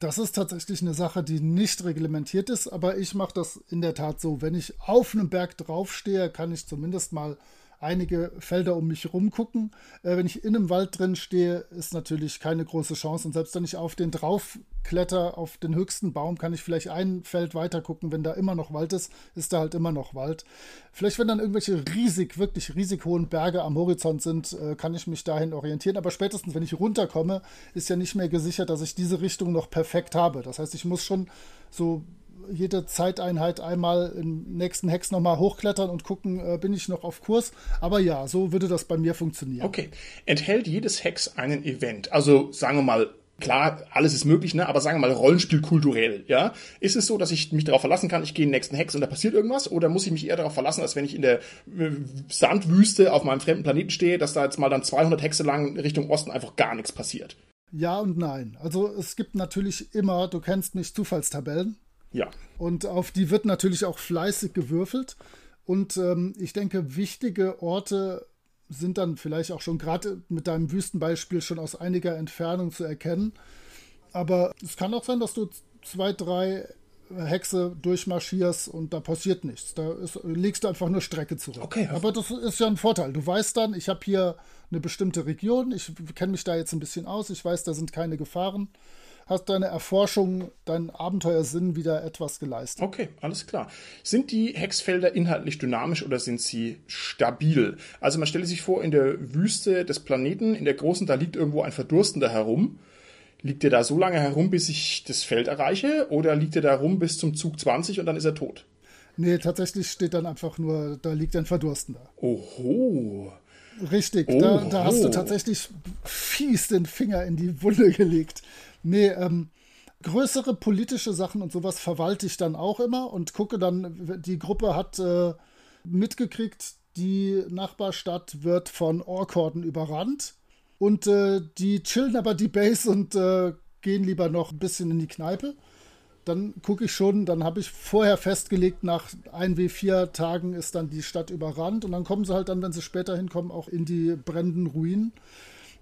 Das ist tatsächlich eine Sache, die nicht reglementiert ist, aber ich mache das in der Tat so. Wenn ich auf einem Berg draufstehe, kann ich zumindest mal einige Felder um mich rumgucken. Äh, wenn ich in einem Wald drin stehe, ist natürlich keine große Chance. Und selbst wenn ich auf den draufkletter, auf den höchsten Baum, kann ich vielleicht ein Feld weiter gucken. Wenn da immer noch Wald ist, ist da halt immer noch Wald. Vielleicht, wenn dann irgendwelche riesig, wirklich riesig hohen Berge am Horizont sind, äh, kann ich mich dahin orientieren. Aber spätestens, wenn ich runterkomme, ist ja nicht mehr gesichert, dass ich diese Richtung noch perfekt habe. Das heißt, ich muss schon so jede Zeiteinheit einmal im nächsten Hex nochmal hochklettern und gucken, äh, bin ich noch auf Kurs. Aber ja, so würde das bei mir funktionieren.
Okay. Enthält jedes Hex einen Event? Also sagen wir mal, klar, alles ist möglich, ne? aber sagen wir mal Rollenspiel ja? Ist es so, dass ich mich darauf verlassen kann, ich gehe in den nächsten Hex und da passiert irgendwas? Oder muss ich mich eher darauf verlassen, als wenn ich in der äh, Sandwüste auf meinem fremden Planeten stehe, dass da jetzt mal dann 200 Hexe lang Richtung Osten einfach gar nichts passiert?
Ja und nein. Also es gibt natürlich immer, du kennst mich, Zufallstabellen.
Ja.
Und auf die wird natürlich auch fleißig gewürfelt. Und ähm, ich denke, wichtige Orte sind dann vielleicht auch schon gerade mit deinem Wüstenbeispiel schon aus einiger Entfernung zu erkennen. Aber es kann auch sein, dass du zwei, drei Hexe durchmarschierst und da passiert nichts. Da ist, legst du einfach nur Strecke zurück.
Okay.
Aber das ist ja ein Vorteil. Du weißt dann, ich habe hier eine bestimmte Region, ich kenne mich da jetzt ein bisschen aus, ich weiß, da sind keine Gefahren hast deine Erforschung, deinen Abenteuersinn wieder etwas geleistet.
Okay, alles klar. Sind die Hexfelder inhaltlich dynamisch oder sind sie stabil? Also man stelle sich vor, in der Wüste des Planeten, in der großen, da liegt irgendwo ein Verdurstender herum. Liegt er da so lange herum, bis ich das Feld erreiche? Oder liegt er da rum bis zum Zug 20 und dann ist er tot?
Nee, tatsächlich steht dann einfach nur, da liegt ein Verdurstender.
Oho.
Richtig, da, da, hast du tatsächlich fies den Finger in die Wunde gelegt. Nee, ähm, größere politische Sachen und sowas verwalte ich dann auch immer und gucke dann, die Gruppe hat äh, mitgekriegt, die Nachbarstadt wird von Orkorden überrannt. Und äh, die chillen aber die Base und äh, gehen lieber noch ein bisschen in die Kneipe. Dann gucke ich schon, dann habe ich vorher festgelegt, nach 1W4 Tagen ist dann die Stadt überrannt. Und dann kommen sie halt dann, wenn sie später hinkommen, auch in die brennenden Ruinen.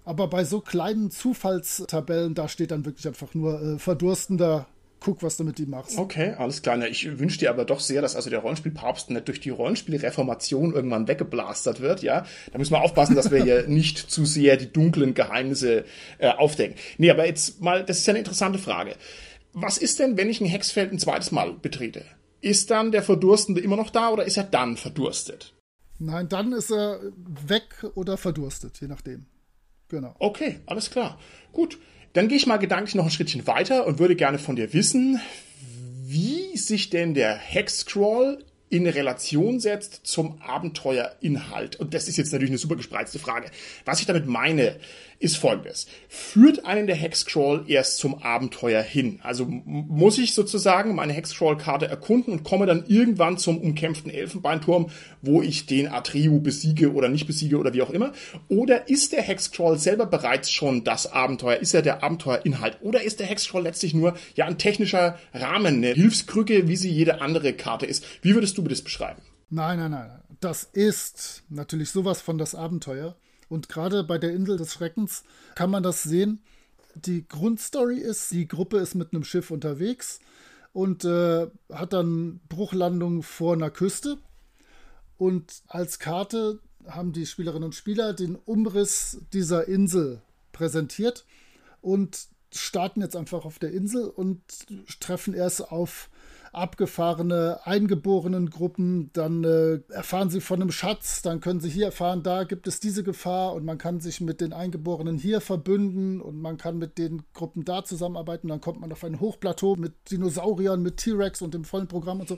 Aber bei so kleinen Zufallstabellen, da steht dann wirklich einfach nur äh, verdurstender guck, was du mit ihm machst.
Okay, alles klar. Ich wünsche dir aber doch sehr, dass also der Rollenspielpapst nicht durch die Rollenspielreformation irgendwann weggeblastert wird, ja. Da müssen wir aufpassen, dass wir hier nicht zu sehr die dunklen Geheimnisse äh, aufdecken. Nee, aber jetzt mal, das ist ja eine interessante Frage. Was ist denn, wenn ich ein Hexfeld ein zweites Mal betrete? Ist dann der Verdurstende immer noch da oder ist er dann verdurstet?
Nein, dann ist er weg oder verdurstet, je nachdem. Genau.
Okay, alles klar. Gut. Dann gehe ich mal gedanklich noch ein Schrittchen weiter und würde gerne von dir wissen, wie sich denn der Hexcrawl in Relation setzt zum Abenteuerinhalt. Und das ist jetzt natürlich eine super gespreizte Frage. Was ich damit meine, ist folgendes. Führt einen der Hexcrawl erst zum Abenteuer hin? Also muss ich sozusagen meine Hexcrawl-Karte erkunden und komme dann irgendwann zum umkämpften Elfenbeinturm, wo ich den Atreu besiege oder nicht besiege oder wie auch immer? Oder ist der Hexcrawl selber bereits schon das Abenteuer? Ist er der Abenteuerinhalt? Oder ist der Hexcrawl letztlich nur ja ein technischer Rahmen, eine Hilfskrücke, wie sie jede andere Karte ist? Wie würdest du das beschreiben?
Nein, nein, nein. Das ist natürlich sowas von das Abenteuer. Und gerade bei der Insel des Schreckens kann man das sehen. Die Grundstory ist, die Gruppe ist mit einem Schiff unterwegs und äh, hat dann Bruchlandung vor einer Küste. Und als Karte haben die Spielerinnen und Spieler den Umriss dieser Insel präsentiert und starten jetzt einfach auf der Insel und treffen erst auf abgefahrene eingeborenen Gruppen, dann äh, erfahren sie von einem Schatz, dann können sie hier erfahren, da gibt es diese Gefahr und man kann sich mit den Eingeborenen hier verbünden und man kann mit den Gruppen da zusammenarbeiten, dann kommt man auf ein Hochplateau mit Dinosauriern, mit T-Rex und dem vollen Programm und so.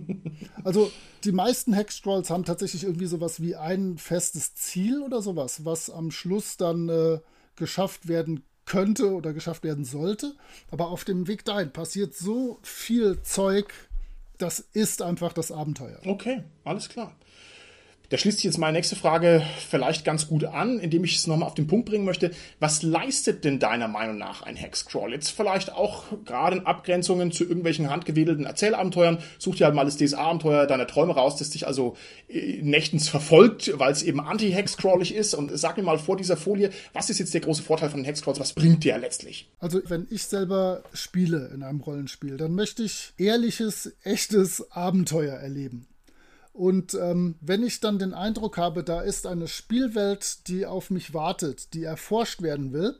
also die meisten Hexcrolls haben tatsächlich irgendwie sowas wie ein festes Ziel oder sowas, was am Schluss dann äh, geschafft werden kann könnte oder geschafft werden sollte. Aber auf dem Weg dahin passiert so viel Zeug, das ist einfach das Abenteuer.
Okay, alles klar. Da schließt sich jetzt meine nächste Frage vielleicht ganz gut an, indem ich es nochmal auf den Punkt bringen möchte. Was leistet denn deiner Meinung nach ein Hexcrawl? Jetzt vielleicht auch gerade in Abgrenzungen zu irgendwelchen handgewedelten Erzählabenteuern. Such dir halt mal das DSA-Abenteuer deiner Träume raus, das dich also äh, nächtens verfolgt, weil es eben anti-Hexcrawlig ist. Und sag mir mal vor dieser Folie, was ist jetzt der große Vorteil von Hexcrawls? Was bringt der letztlich?
Also, wenn ich selber spiele in einem Rollenspiel, dann möchte ich ehrliches, echtes Abenteuer erleben. Und ähm, wenn ich dann den Eindruck habe, da ist eine Spielwelt, die auf mich wartet, die erforscht werden will,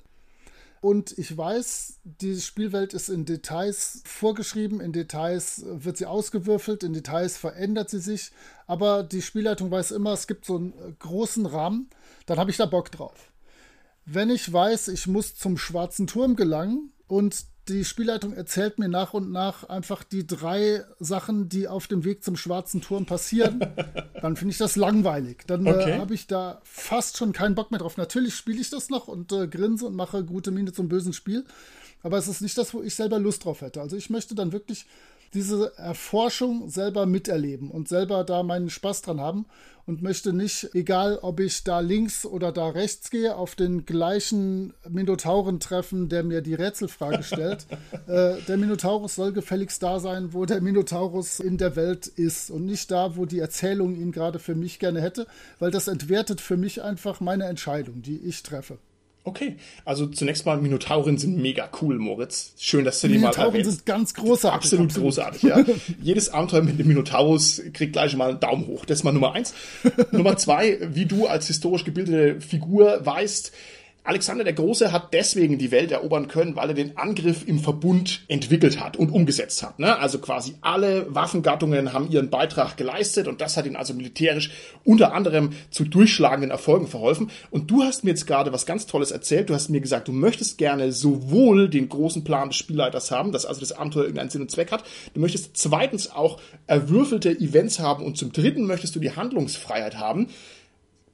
und ich weiß, diese Spielwelt ist in Details vorgeschrieben, in Details wird sie ausgewürfelt, in Details verändert sie sich, aber die Spielleitung weiß immer, es gibt so einen großen Rahmen, dann habe ich da Bock drauf. Wenn ich weiß, ich muss zum schwarzen Turm gelangen und die Spielleitung erzählt mir nach und nach einfach die drei Sachen, die auf dem Weg zum Schwarzen Turm passieren. dann finde ich das langweilig. Dann äh, okay. äh, habe ich da fast schon keinen Bock mehr drauf. Natürlich spiele ich das noch und äh, grinse und mache gute Miene zum bösen Spiel. Aber es ist nicht das, wo ich selber Lust drauf hätte. Also ich möchte dann wirklich diese Erforschung selber miterleben und selber da meinen Spaß dran haben und möchte nicht, egal ob ich da links oder da rechts gehe, auf den gleichen Minotauren treffen, der mir die Rätselfrage stellt. äh, der Minotaurus soll gefälligst da sein, wo der Minotaurus in der Welt ist und nicht da, wo die Erzählung ihn gerade für mich gerne hätte, weil das entwertet für mich einfach meine Entscheidung, die ich treffe.
Okay, also zunächst mal Minotauren sind mega cool, Moritz. Schön, dass du die mal erwähnst.
Minotauren sind ganz großartig.
Absolut, absolut. großartig, ja. Jedes Abenteuer mit dem Minotaurus kriegt gleich mal einen Daumen hoch. Das ist mal Nummer eins. Nummer zwei, wie du als historisch gebildete Figur weißt, Alexander der Große hat deswegen die Welt erobern können, weil er den Angriff im Verbund entwickelt hat und umgesetzt hat. Ne? Also quasi alle Waffengattungen haben ihren Beitrag geleistet und das hat ihn also militärisch unter anderem zu durchschlagenden Erfolgen verholfen. Und du hast mir jetzt gerade was ganz Tolles erzählt. Du hast mir gesagt, du möchtest gerne sowohl den großen Plan des Spielleiters haben, dass also das Abenteuer irgendeinen Sinn und Zweck hat. Du möchtest zweitens auch erwürfelte Events haben und zum dritten möchtest du die Handlungsfreiheit haben.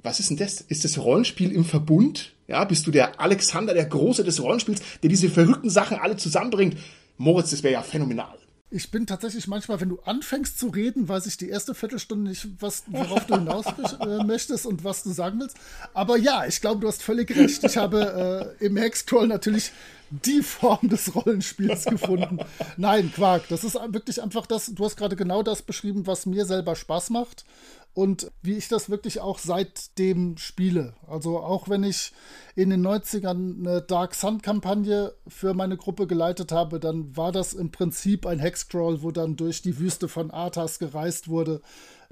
Was ist denn das? Ist das Rollenspiel im Verbund? Ja, bist du der Alexander, der Große des Rollenspiels, der diese verrückten Sachen alle zusammenbringt? Moritz, das wäre ja phänomenal.
Ich bin tatsächlich manchmal, wenn du anfängst zu reden, weiß ich die erste Viertelstunde nicht, was, worauf du hinaus äh, möchtest und was du sagen willst. Aber ja, ich glaube, du hast völlig recht. Ich habe äh, im Hexcrawl natürlich die Form des Rollenspiels gefunden. Nein, Quark, das ist wirklich einfach das, du hast gerade genau das beschrieben, was mir selber Spaß macht und wie ich das wirklich auch seitdem spiele. Also auch wenn ich in den 90ern eine Dark Sun-Kampagne für meine Gruppe geleitet habe, dann war das im Prinzip ein Hexcrawl, wo dann durch die Wüste von Arthas gereist wurde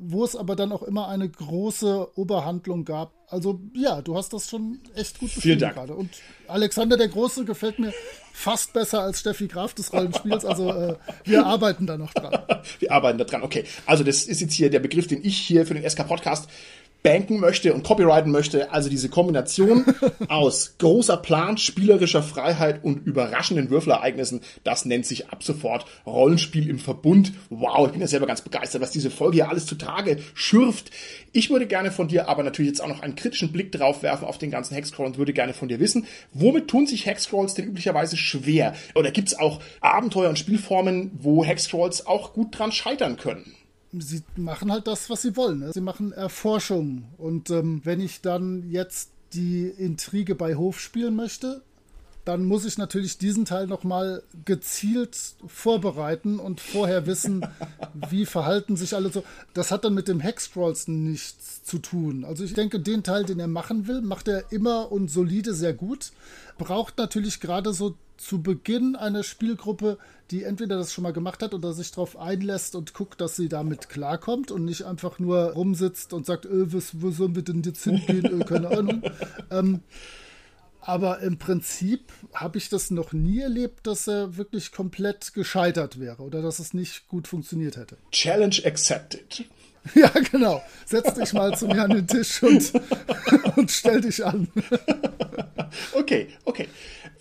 wo es aber dann auch immer eine große Oberhandlung gab. Also ja, du hast das schon echt gut
beschrieben
gerade. Und Alexander der Große gefällt mir fast besser als Steffi Graf des Rollenspiels. Also äh, wir arbeiten da noch dran.
wir arbeiten da dran, okay. Also das ist jetzt hier der Begriff, den ich hier für den SK Podcast banken möchte und copyrighten möchte. Also diese Kombination aus großer Plan, spielerischer Freiheit und überraschenden Würfelereignissen, das nennt sich ab sofort Rollenspiel im Verbund. Wow, ich bin ja selber ganz begeistert, was diese Folge hier alles zutage schürft. Ich würde gerne von dir aber natürlich jetzt auch noch einen kritischen Blick drauf werfen auf den ganzen Hexcrawl und würde gerne von dir wissen, womit tun sich Hexcrawls denn üblicherweise schwer? Oder gibt es auch Abenteuer und Spielformen, wo Hexcrawls auch gut dran scheitern können?
Sie machen halt das, was sie wollen. Ne? Sie machen Erforschung. Und ähm, wenn ich dann jetzt die Intrige bei Hof spielen möchte, dann muss ich natürlich diesen Teil nochmal gezielt vorbereiten und vorher wissen, wie verhalten sich alle so. Das hat dann mit dem Hexcrawls nichts zu tun. Also ich denke, den Teil, den er machen will, macht er immer und solide sehr gut. Braucht natürlich gerade so zu Beginn eine Spielgruppe, die entweder das schon mal gemacht hat oder sich darauf einlässt und guckt, dass sie damit klarkommt und nicht einfach nur rumsitzt und sagt, äh, wo sollen wir denn jetzt hingehen? Äh, keine Ahnung. Ähm, aber im Prinzip habe ich das noch nie erlebt, dass er wirklich komplett gescheitert wäre oder dass es nicht gut funktioniert hätte.
Challenge accepted.
Ja, genau. Setz dich mal zu mir an den Tisch und, und stell dich an.
Okay, okay.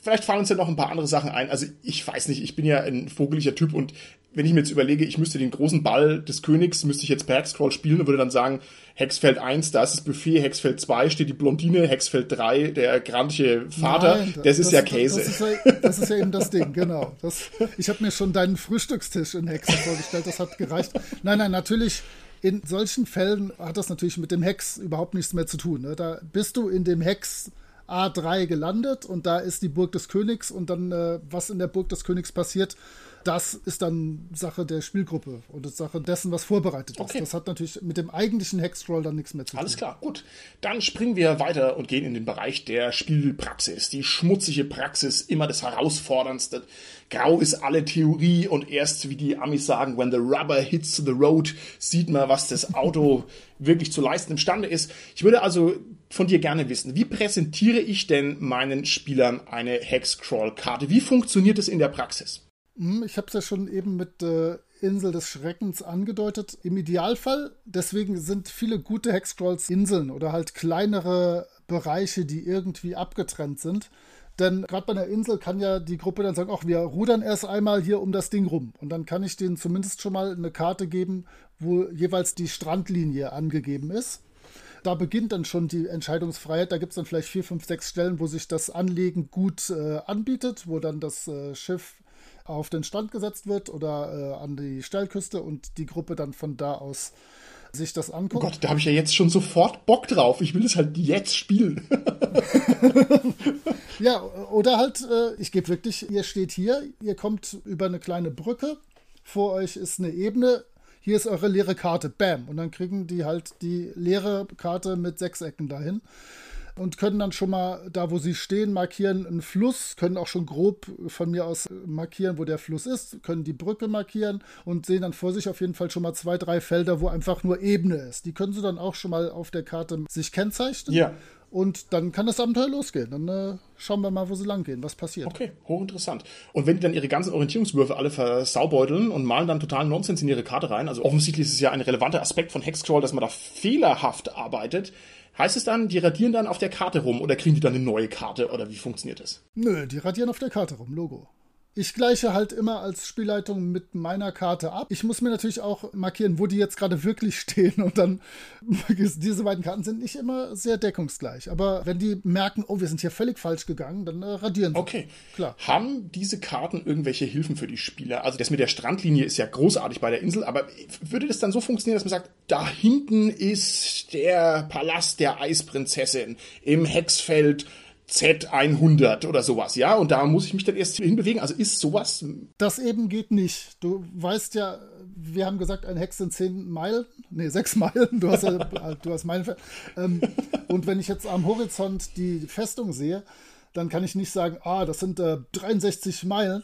Vielleicht fallen uns ja noch ein paar andere Sachen ein. Also ich weiß nicht, ich bin ja ein vogeliger Typ und wenn ich mir jetzt überlege, ich müsste den großen Ball des Königs, müsste ich jetzt per Hexcrawl spielen und würde dann sagen, Hexfeld 1, da ist das Buffet, Hexfeld 2 steht die Blondine, Hexfeld 3, der grantige Vater, Nein, das, das, ist ja Käse.
Das ist ja, das ist ja, eben das Ding, genau. Das, ich habe mir schon deinen Frühstückstisch in Hexen vorgestellt, das hat gereicht. Nein, nein, natürlich in solchen Fällen hat das natürlich mit dem Hex überhaupt nichts mehr zu tun. Ne? Da bist du in dem Hex A3 gelandet und da ist die Burg des Königs und dann, äh, was in der Burg des Königs passiert, das ist dann Sache der Spielgruppe und Sache dessen, was vorbereitet okay. ist. Das hat natürlich mit dem eigentlichen Hexcrawl dann nichts mehr zu tun.
Alles klar, gut. Dann springen wir weiter und gehen in den Bereich der Spielpraxis. Die schmutzige Praxis, immer das Herausforderndste. Grau ist alle Theorie und erst, wie die Amis sagen, when the rubber hits the road, sieht man, was das Auto wirklich zu leisten imstande ist. Ich würde also von dir gerne wissen, wie präsentiere ich denn meinen Spielern eine Hexcrawl-Karte? Wie funktioniert es in der Praxis?
Hm, ich habe es ja schon eben mit äh, Insel des Schreckens angedeutet. Im Idealfall, deswegen sind viele gute Hexcrawls Inseln oder halt kleinere Bereiche, die irgendwie abgetrennt sind. Denn gerade bei einer Insel kann ja die Gruppe dann sagen, ach, wir rudern erst einmal hier um das Ding rum. Und dann kann ich denen zumindest schon mal eine Karte geben, wo jeweils die Strandlinie angegeben ist. Da beginnt dann schon die Entscheidungsfreiheit. Da gibt es dann vielleicht vier, fünf, sechs Stellen, wo sich das Anlegen gut äh, anbietet, wo dann das äh, Schiff auf den Strand gesetzt wird oder äh, an die Steilküste und die Gruppe dann von da aus sich das anguckt.
Oh Gott, da habe ich ja jetzt schon sofort Bock drauf. Ich will es halt jetzt spielen.
ja, oder halt, äh, ich gebe wirklich, ihr steht hier, ihr kommt über eine kleine Brücke, vor euch ist eine Ebene, hier ist eure leere Karte, bam. Und dann kriegen die halt die leere Karte mit sechs Ecken dahin und können dann schon mal da, wo sie stehen, markieren einen Fluss, können auch schon grob von mir aus markieren, wo der Fluss ist, können die Brücke markieren und sehen dann vor sich auf jeden Fall schon mal zwei, drei Felder, wo einfach nur Ebene ist. Die können sie dann auch schon mal auf der Karte sich kennzeichnen.
Ja.
Und dann kann das Abenteuer losgehen. Dann äh, schauen wir mal, wo sie lang gehen, was passiert.
Okay, hochinteressant. Und wenn die dann ihre ganzen Orientierungswürfe alle versaubeuteln und malen dann totalen Nonsens in ihre Karte rein, also offensichtlich ist es ja ein relevanter Aspekt von Hexcrawl, dass man da fehlerhaft arbeitet, Heißt es dann, die radieren dann auf der Karte rum oder kriegen die dann eine neue Karte oder wie funktioniert das?
Nö, die radieren auf der Karte rum, Logo. Ich gleiche halt immer als Spielleitung mit meiner Karte ab. Ich muss mir natürlich auch markieren, wo die jetzt gerade wirklich stehen. Und dann, diese beiden Karten sind nicht immer sehr deckungsgleich. Aber wenn die merken, oh, wir sind hier völlig falsch gegangen, dann äh, radieren sie.
Okay, klar. Haben diese Karten irgendwelche Hilfen für die Spieler? Also das mit der Strandlinie ist ja großartig bei der Insel, aber würde das dann so funktionieren, dass man sagt, da hinten ist der Palast der Eisprinzessin im Hexfeld Z100 oder sowas, ja? Und da muss ich mich dann erst hinbewegen. Also ist sowas.
Das eben geht nicht. Du weißt ja, wir haben gesagt, ein Hex sind 10 Meilen. Nee, 6 Meilen. Du hast ja, du hast Meilen. Ähm, und wenn ich jetzt am Horizont die Festung sehe, dann kann ich nicht sagen, ah, das sind äh, 63 Meilen.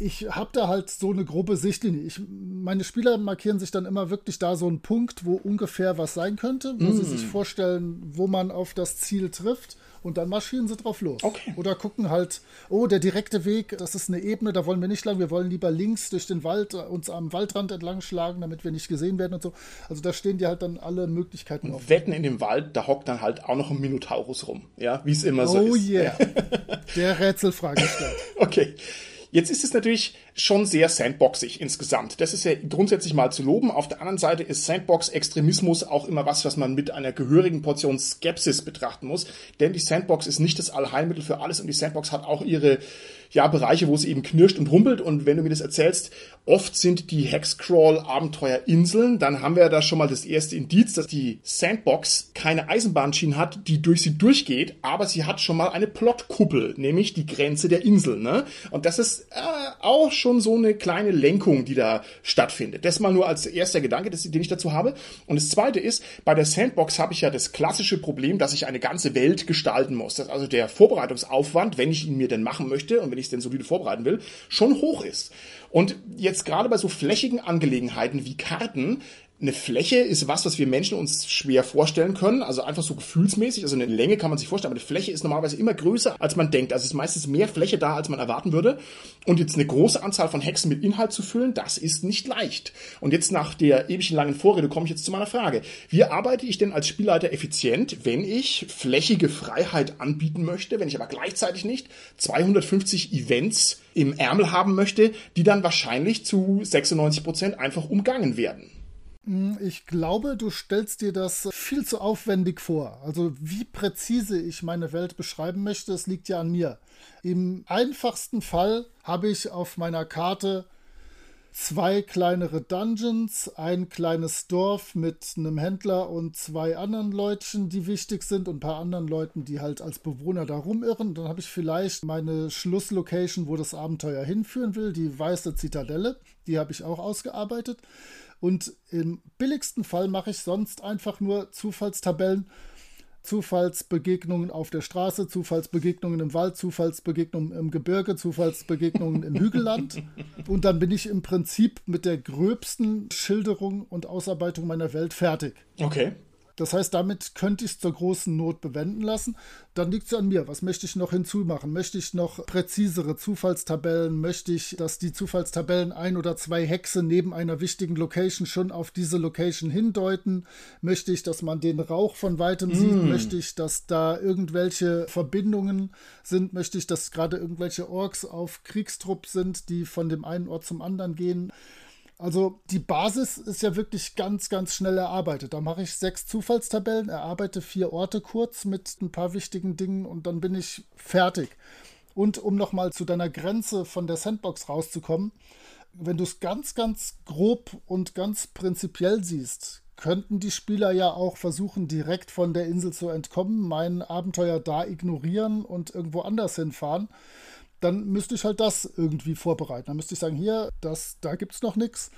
Ich habe da halt so eine grobe Sichtlinie. Ich, meine Spieler markieren sich dann immer wirklich da so einen Punkt, wo ungefähr was sein könnte, wo mm. sie sich vorstellen, wo man auf das Ziel trifft und dann marschieren sie drauf los.
Okay.
Oder gucken halt, oh, der direkte Weg, das ist eine Ebene, da wollen wir nicht lang, wir wollen lieber links durch den Wald äh, uns am Waldrand entlang schlagen, damit wir nicht gesehen werden und so. Also da stehen die halt dann alle Möglichkeiten
auf. Wetten in dem Wald, da hockt dann halt auch noch ein Minotaurus rum, ja, wie es immer oh so ist. Oh
yeah. der Rätselfrage stellt.
okay. Jetzt ist es natürlich schon sehr sandboxig insgesamt. Das ist ja grundsätzlich mal zu loben. Auf der anderen Seite ist Sandbox-Extremismus auch immer was, was man mit einer gehörigen Portion Skepsis betrachten muss. Denn die Sandbox ist nicht das Allheilmittel für alles und die Sandbox hat auch ihre ja, Bereiche, wo es eben knirscht und rumpelt. Und wenn du mir das erzählst, oft sind die Hexcrawl-Abenteuer Inseln. Dann haben wir da schon mal das erste Indiz, dass die Sandbox keine Eisenbahnschienen hat, die durch sie durchgeht, aber sie hat schon mal eine Plotkuppel, nämlich die Grenze der Insel. Ne? Und das ist äh, auch schon so eine kleine Lenkung, die da stattfindet. Das mal nur als erster Gedanke, das, den ich dazu habe. Und das zweite ist, bei der Sandbox habe ich ja das klassische Problem, dass ich eine ganze Welt gestalten muss. Dass also der Vorbereitungsaufwand, wenn ich ihn mir denn machen möchte und wenn ich es denn solide vorbereiten will, schon hoch ist. Und jetzt gerade bei so flächigen Angelegenheiten wie Karten eine Fläche ist was, was wir Menschen uns schwer vorstellen können, also einfach so gefühlsmäßig, also eine Länge kann man sich vorstellen, aber eine Fläche ist normalerweise immer größer, als man denkt. Also es ist meistens mehr Fläche da, als man erwarten würde. Und jetzt eine große Anzahl von Hexen mit Inhalt zu füllen, das ist nicht leicht. Und jetzt nach der ewigen langen Vorrede komme ich jetzt zu meiner Frage. Wie arbeite ich denn als Spielleiter effizient, wenn ich flächige Freiheit anbieten möchte, wenn ich aber gleichzeitig nicht 250 Events im Ärmel haben möchte, die dann wahrscheinlich zu 96 Prozent einfach umgangen werden?
Hm, ich glaube, du stellst dir das viel zu aufwendig vor. Also wie präzise ich meine Welt beschreiben möchte, das liegt ja an mir. Im einfachsten Fall habe ich auf meiner Karte zwei kleinere Dungeons, ein kleines Dorf mit einem Händler und zwei anderen Leutchen, die wichtig sind und ein paar anderen Leuten, die halt als Bewohner da rumirren. Dann habe ich vielleicht meine Schlusslocation, wo das Abenteuer hinführen will, die weiße Zitadelle. Die habe ich auch ausgearbeitet. Und im billigsten Fall mache ich sonst einfach nur Zufallstabellen. Zufallsbegegnungen auf der Straße, Zufallsbegegnungen im Wald, Zufallsbegegnungen im Gebirge, Zufallsbegegnungen im Hügelland. Und dann bin ich im Prinzip mit der gröbsten Schilderung und Ausarbeitung meiner Welt fertig.
Okay.
Das heißt, damit könnte ich es zur großen Not bewenden lassen. Dann liegt es an mir. Was möchte ich noch hinzumachen? Möchte ich noch präzisere Zufallstabellen? Möchte ich, dass die Zufallstabellen ein oder zwei Hexe neben einer wichtigen Location schon auf diese Location hindeuten? Möchte ich, dass man den Rauch von weitem sieht? Mm. Möchte ich, dass da irgendwelche Verbindungen sind? Möchte ich, dass gerade irgendwelche Orks auf Kriegstrupp sind, die von dem einen Ort zum anderen gehen? Also die Basis ist ja wirklich ganz, ganz schnell erarbeitet. Da mache ich sechs Zufallstabellen, erarbeite vier Orte kurz mit ein paar wichtigen Dingen und dann bin ich fertig. Und um nochmal zu deiner Grenze von der Sandbox rauszukommen, wenn du es ganz, ganz grob und ganz prinzipiell siehst, könnten die Spieler ja auch versuchen, direkt von der Insel zu entkommen, mein Abenteuer da ignorieren und irgendwo anders hinfahren dann müsste ich halt das irgendwie vorbereiten. Dann müsste ich sagen, hier, das, da gibt es noch nichts.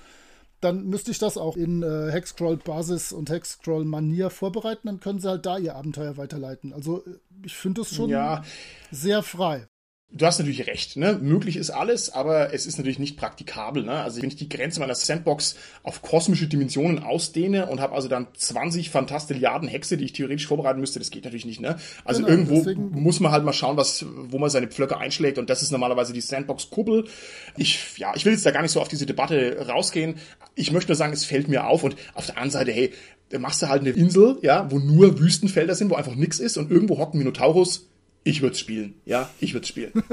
Dann müsste ich das auch in äh, Hexcrawl-Basis und Hexcrawl-Manier vorbereiten. Dann können sie halt da ihr Abenteuer weiterleiten. Also äh, ich finde es schon ja. sehr frei.
Du hast natürlich recht, ne? Möglich ist alles, aber es ist natürlich nicht praktikabel, ne? Also wenn ich die Grenze meiner Sandbox auf kosmische Dimensionen ausdehne und habe also dann 20 Fantastilliarden Hexe, die ich theoretisch vorbereiten müsste, das geht natürlich nicht, ne? Also genau, irgendwo muss man halt mal schauen, was, wo man seine Pflöcke einschlägt und das ist normalerweise die Sandbox-Kuppel. Ich, ja, ich will jetzt da gar nicht so auf diese Debatte rausgehen. Ich möchte nur sagen, es fällt mir auf und auf der anderen Seite, hey, machst du halt eine Insel, ja, wo nur Wüstenfelder sind, wo einfach nichts ist und irgendwo hockt ein Minotaurus ich würde spielen. Ja, ich würde spielen.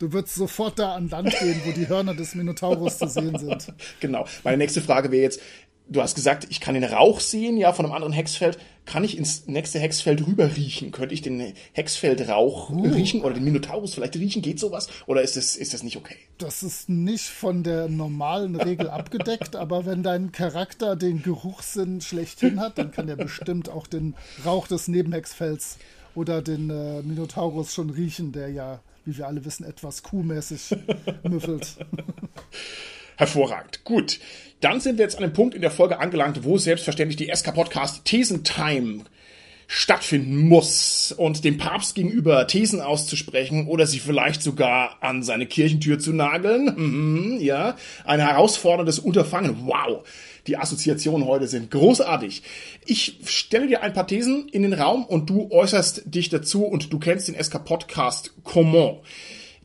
Du würdest sofort da an Land gehen, wo die Hörner des Minotaurus zu sehen sind.
Genau. Meine nächste Frage wäre jetzt, du hast gesagt, ich kann den Rauch sehen, ja, von einem anderen Hexfeld. Kann ich ins nächste Hexfeld rüber riechen? Könnte ich den Hexfeldrauch uh. riechen oder den Minotaurus vielleicht riechen? Geht sowas? Oder ist das, ist das nicht okay?
Das ist nicht von der normalen Regel abgedeckt, aber wenn dein Charakter den Geruchssinn schlechthin hat, dann kann er bestimmt auch den Rauch des Nebenhexfelds oder den äh, Minotaurus schon riechen, der ja, wie wir alle wissen, etwas kuhmäßig müffelt.
Hervorragend. Gut. Dann sind wir jetzt an dem Punkt in der Folge angelangt, wo selbstverständlich die SK Podcast Thesentime stattfinden muss und dem Papst gegenüber Thesen auszusprechen oder sie vielleicht sogar an seine Kirchentür zu nageln. Mhm, ja, ein herausforderndes Unterfangen. Wow. Die Assoziationen heute sind großartig. Ich stelle dir ein paar Thesen in den Raum und du äußerst dich dazu und du kennst den SK Podcast Comment.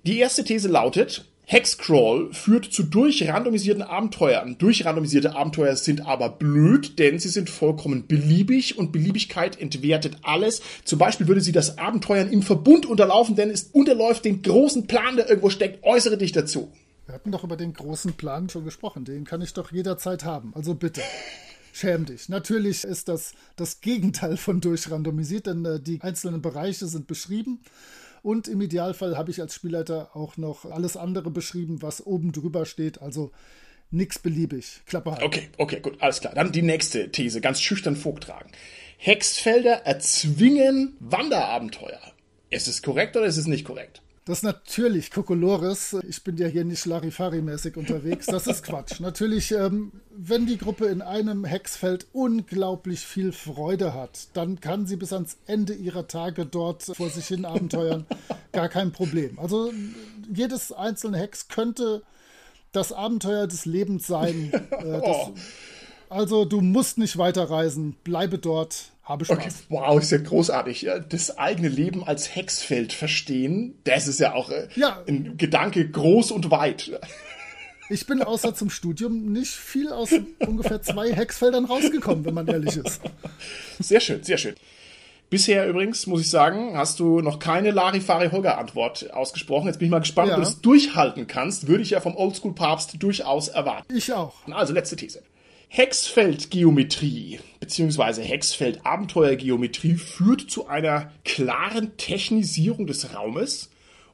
Die erste These lautet, Hexcrawl führt zu durchrandomisierten Abenteuern. Durchrandomisierte Abenteuer sind aber blöd, denn sie sind vollkommen beliebig und Beliebigkeit entwertet alles. Zum Beispiel würde sie das Abenteuern im Verbund unterlaufen, denn es unterläuft den großen Plan, der irgendwo steckt. Äußere dich dazu.
Wir hatten doch über den großen Plan schon gesprochen. Den kann ich doch jederzeit haben. Also bitte. Schäm dich. Natürlich ist das das Gegenteil von durchrandomisiert, denn äh, die einzelnen Bereiche sind beschrieben Und im Idealfall habe ich als Spielleiter auch noch alles andere beschrieben, was oben drüber steht. Also nichts beliebig. Klappe
halten. Okay, okay, gut, alles klar. Dann die nächste These, ganz schüchtern vortragen. Hexfelder erzwingen Wanderabenteuer. Ist es korrekt oder ist es nicht korrekt?
Das ist natürlich Kokolores. Ich bin ja hier nicht Larifari-mäßig unterwegs. Das ist Quatsch. natürlich, ähm, wenn die Gruppe in einem Hexfeld unglaublich viel Freude hat, dann kann sie bis ans Ende ihrer Tage dort vor sich hin abenteuern. Gar kein Problem. Also jedes einzelne Hex könnte das Abenteuer des Lebens sein. Äh, das, oh. Also du musst nicht weiterreisen, bleibe dort, habe Spaß. Okay,
wow, ist ja großartig. Das eigene Leben als Hexfeld verstehen, das ist ja auch äh, ja. ein Gedanke groß und weit.
Ich bin außer zum Studium nicht viel aus ungefähr zwei Hexfeldern rausgekommen, wenn man ehrlich ist.
Sehr schön, sehr schön. Bisher übrigens, muss ich sagen, hast du noch keine Larifari-Holger-Antwort ausgesprochen. Jetzt bin ich mal gespannt, ja. ob du das durchhalten kannst. Würde ich ja vom Oldschool-Papst durchaus erwarten.
Ich auch.
Also, letzte These. Hexfeldgeometrie bzw. Hexfeld-Abenteuergeometrie führt zu einer klaren Technisierung des Raumes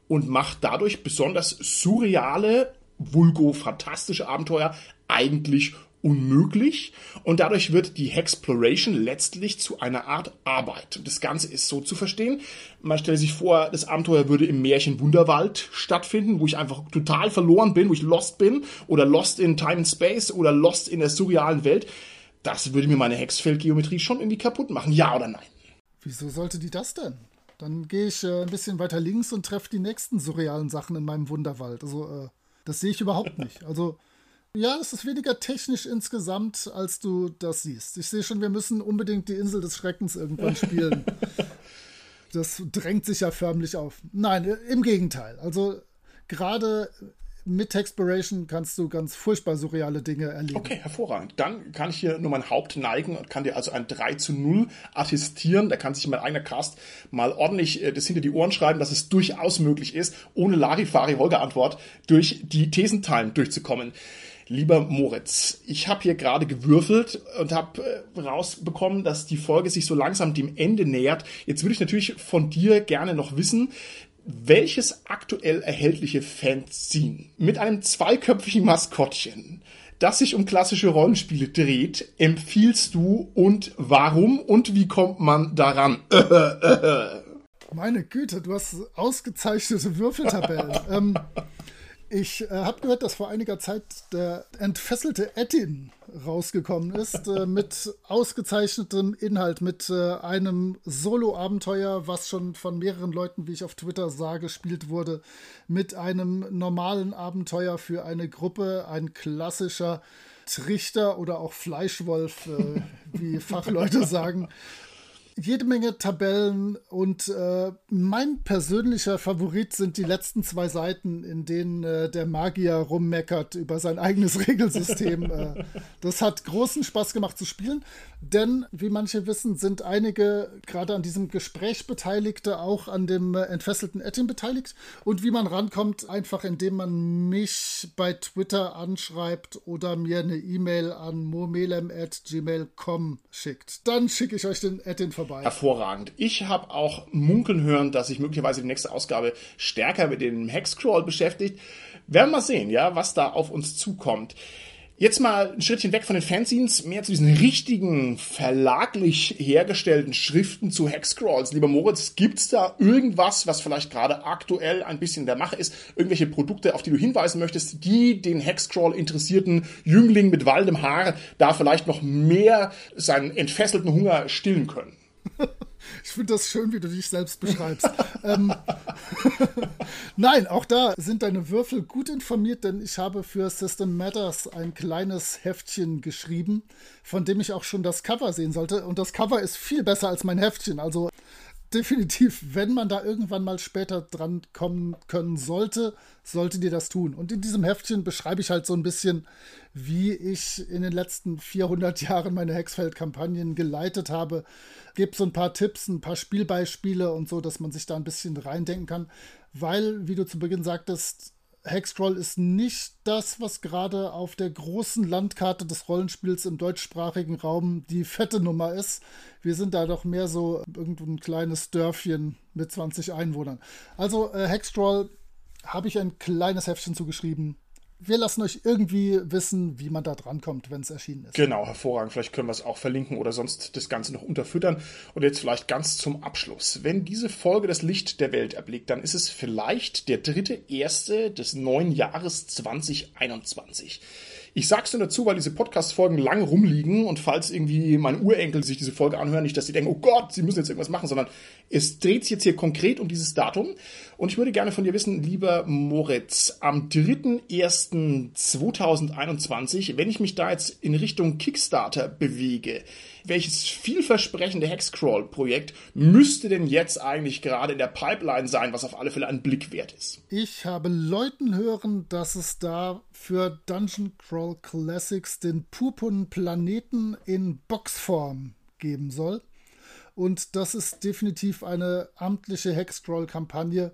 und macht dadurch besonders surreale, vulgo fantastische Abenteuer eigentlich unmöglich und dadurch wird die Hexploration letztlich zu einer Art Arbeit. Das Ganze ist so zu verstehen. Man stellt sich vor, das Abenteuer würde im Märchen Wunderwald stattfinden, wo ich einfach total verloren bin, wo ich lost bin oder lost in Time and Space oder lost in der surrealen Welt. Das würde mir meine Hexfeldgeometrie schon irgendwie kaputt machen. Ja oder nein?
Wieso sollte die das denn? Dann gehe ich äh, ein bisschen weiter links und treffe die nächsten surrealen Sachen in meinem Wunderwald. Also, äh, das sehe ich überhaupt nicht. Also, ja, es ist weniger technisch insgesamt, als du das siehst. Ich sehe schon, wir müssen unbedingt die Insel des Schreckens irgendwann spielen. das drängt sich ja förmlich auf. Nein, im Gegenteil. Also gerade mit Exploration kannst du ganz furchtbar surreale Dinge erleben.
Okay, hervorragend. Dann kann ich hier nur mein Haupt neigen und kann dir also ein 3 zu 0 attestieren. Da kann sich mein eigener Cast mal ordentlich äh, das hinter die Ohren schreiben, dass es durchaus möglich ist, ohne Larifari-Holger-Antwort durch die Thesentime durchzukommen. Lieber Moritz, ich habe hier gerade gewürfelt und habe äh, rausbekommen, dass die Folge sich so langsam dem Ende nähert. Jetzt würde ich natürlich von dir gerne noch wissen, welches aktuell erhältliche Fanzine mit einem zweiköpfigen Maskottchen, das sich um klassische Rollenspiele dreht, empfiehlst du und warum und wie kommt man daran?
Meine Güte, du hast ausgezeichnete Würfeltabellen. ähm, ich äh, habe gehört, dass vor einiger Zeit der entfesselte Ettin rausgekommen ist äh, mit ausgezeichnetem Inhalt, mit äh, einem Solo-Abenteuer, was schon von mehreren Leuten, wie ich auf Twitter sah, gespielt wurde, mit einem normalen Abenteuer für eine Gruppe, ein klassischer Trichter oder auch Fleischwolf, äh, wie Fachleute sagen jede Menge Tabellen und äh, mein persönlicher Favorit sind die letzten zwei Seiten, in denen äh, der Magier rummeckert über sein eigenes Regelsystem. äh, das hat großen Spaß gemacht zu spielen, denn wie manche wissen, sind einige gerade an diesem Gespräch Beteiligte auch an dem äh, entfesselten Ettin beteiligt und wie man rankommt, einfach indem man mich bei Twitter anschreibt oder mir eine E-Mail an momelem@gmail.com schickt. Dann schicke ich euch den Ettin vorbei
vorbei. Hervorragend. Ich habe auch munkeln hören, dass sich möglicherweise die nächste Ausgabe stärker mit dem Hexcrawl beschäftigt. Werden wir mal sehen, ja, was da auf uns zukommt. Jetzt mal ein Schrittchen weg von den Fanzines, mehr zu diesen richtigen, verlaglich hergestellten Schriften zu Hexcrawls. Lieber Moritz, gibt's da irgendwas, was vielleicht gerade aktuell ein bisschen in der Mache ist? Irgendwelche Produkte, auf die du hinweisen möchtest, die den Hexcrawl interessierten Jüngling mit waldem Haar da vielleicht noch mehr seinen entfesselten Hunger stillen können?
Ich finde das schön, wie du dich selbst beschreibst. ähm, Nein, auch da sind deine Würfel gut informiert, denn ich habe für System Matters ein kleines Heftchen geschrieben, von dem ich auch schon das Cover sehen sollte. Und das Cover ist viel besser als mein Heftchen. Also definitiv, wenn man da irgendwann mal später dran kommen können sollte, sollte dir das tun. Und in diesem Heftchen beschreibe ich halt so ein bisschen, wie ich in den letzten 400 Jahren meine Hexfeld-Kampagnen geleitet habe. Gebe so ein paar Tipps, ein paar Spielbeispiele und so, dass man sich da ein bisschen reindenken kann. Weil, wie du zu Beginn sagtest, Hexcrawl ist nicht das, was gerade auf der großen Landkarte des Rollenspiels im deutschsprachigen Raum die fette Nummer ist. Wir sind da doch mehr so irgendwo ein kleines Dörfchen mit 20 Einwohnern. Also äh, Hexcrawl habe ich ein kleines Heftchen zugeschrieben wir lassen euch irgendwie wissen, wie man da drankommt, wenn es erschienen ist.
Genau, hervorragend. Vielleicht können wir es auch verlinken oder sonst das Ganze noch unterfüttern. Und jetzt vielleicht ganz zum Abschluss. Wenn diese Folge das Licht der Welt erblickt, dann ist es vielleicht der dritte erste des neuen Jahres 2021. Ich sag's nur dazu, weil diese Podcast-Folgen lang rumliegen und falls irgendwie mein Urenkel sich diese Folge anhören, nicht, dass sie denken, oh Gott, sie müssen jetzt irgendwas machen, sondern es dreht sich jetzt hier konkret um dieses Datum. Und ich würde gerne von dir wissen, lieber Moritz, am 3.1.2021, wenn ich mich da jetzt in Richtung Kickstarter bewege, welches vielversprechende Hexcrawl-Projekt müsste denn jetzt eigentlich gerade in der Pipeline sein, was auf alle Fälle ein Blick wert ist?
Ich habe Leuten hören, dass es da für Dungeon Crawl Classics den purpurnen Planeten in Boxform geben soll. Und das ist definitiv eine amtliche Hexcrawl-Kampagne.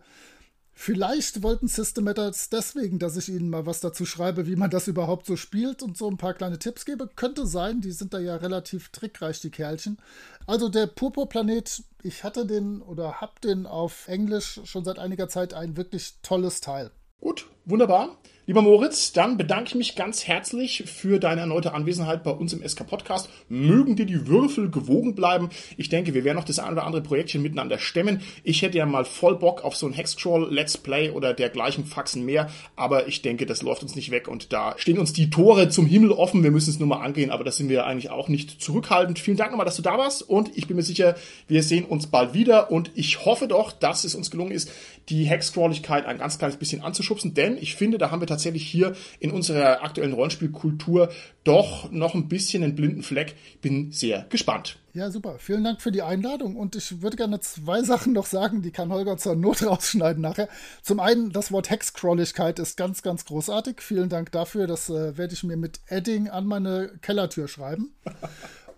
Vielleicht wollten Systematics deswegen, dass ich ihnen mal was dazu schreibe, wie man das überhaupt so spielt und so ein paar kleine Tipps gebe. Könnte sein, die sind da ja relativ trickreich, die Kerlchen. Also der Purpurplanet, ich hatte den oder hab den auf Englisch schon seit einiger Zeit ein wirklich tolles Teil.
Gut, wunderbar. Lieber Moritz, dann bedanke ich mich ganz herzlich für deine erneute Anwesenheit bei uns im SK Podcast. Mögen dir die Würfel gewogen bleiben. Ich denke, wir werden noch das ein oder andere Projektchen miteinander stemmen. Ich hätte ja mal voll Bock auf so ein Hexcrawl Let's Play oder dergleichen Faxen mehr, aber ich denke, das läuft uns nicht weg und da stehen uns die Tore zum Himmel offen. Wir müssen es nur mal angehen, aber das sind wir eigentlich auch nicht zurückhaltend. Vielen Dank nochmal, dass du da warst und ich bin mir sicher, wir sehen uns bald wieder und ich hoffe doch, dass es uns gelungen ist, die Hexcrawligkeit ein ganz kleines bisschen anzuschubsen, denn ich finde, da haben wir tatsächlich hier in unserer aktuellen Rollenspielkultur doch noch ein bisschen einen blinden Fleck. Bin sehr gespannt.
Ja, super. Vielen Dank für die Einladung. Und ich würde gerne zwei Sachen noch sagen, die kann Holger zur Not rausschneiden nachher. Zum einen, das Wort Hexcrawligkeit ist ganz, ganz großartig. Vielen Dank dafür. Das äh, werde ich mir mit Edding an meine Kellertür schreiben.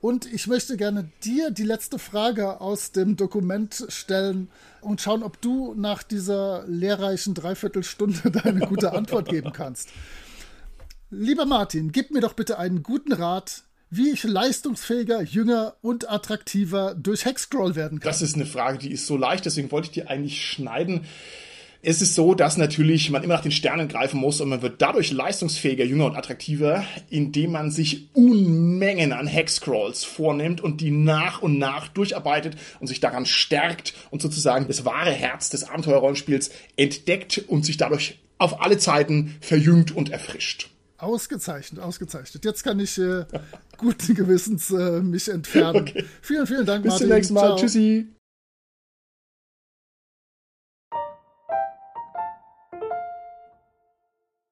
Und ich möchte gerne dir die letzte Frage aus dem Dokument stellen und schauen, ob du nach dieser lehrreichen Dreiviertelstunde deine gute Antwort geben kannst. Lieber Martin, gib mir doch bitte einen guten Rat, wie ich leistungsfähiger, jünger und attraktiver durch Hexcrawl werden kann.
Das ist eine Frage, die ist so leicht, deswegen wollte ich dir eigentlich schneiden es ist so, dass natürlich man immer nach den Sternen greifen muss und man wird dadurch leistungsfähiger, jünger und attraktiver, indem man sich Unmengen an Hexcrawls vornimmt und die nach und nach durcharbeitet und sich daran stärkt und sozusagen das wahre Herz des Abenteuerrollenspiels entdeckt und sich dadurch auf alle Zeiten verjüngt und erfrischt.
Ausgezeichnet, ausgezeichnet. Jetzt kann ich äh, guten Gewissens äh, mich entfernen. Okay. Vielen, vielen Dank,
Bis Martin. Bis zum nächsten Mal. Ciao. Tschüssi.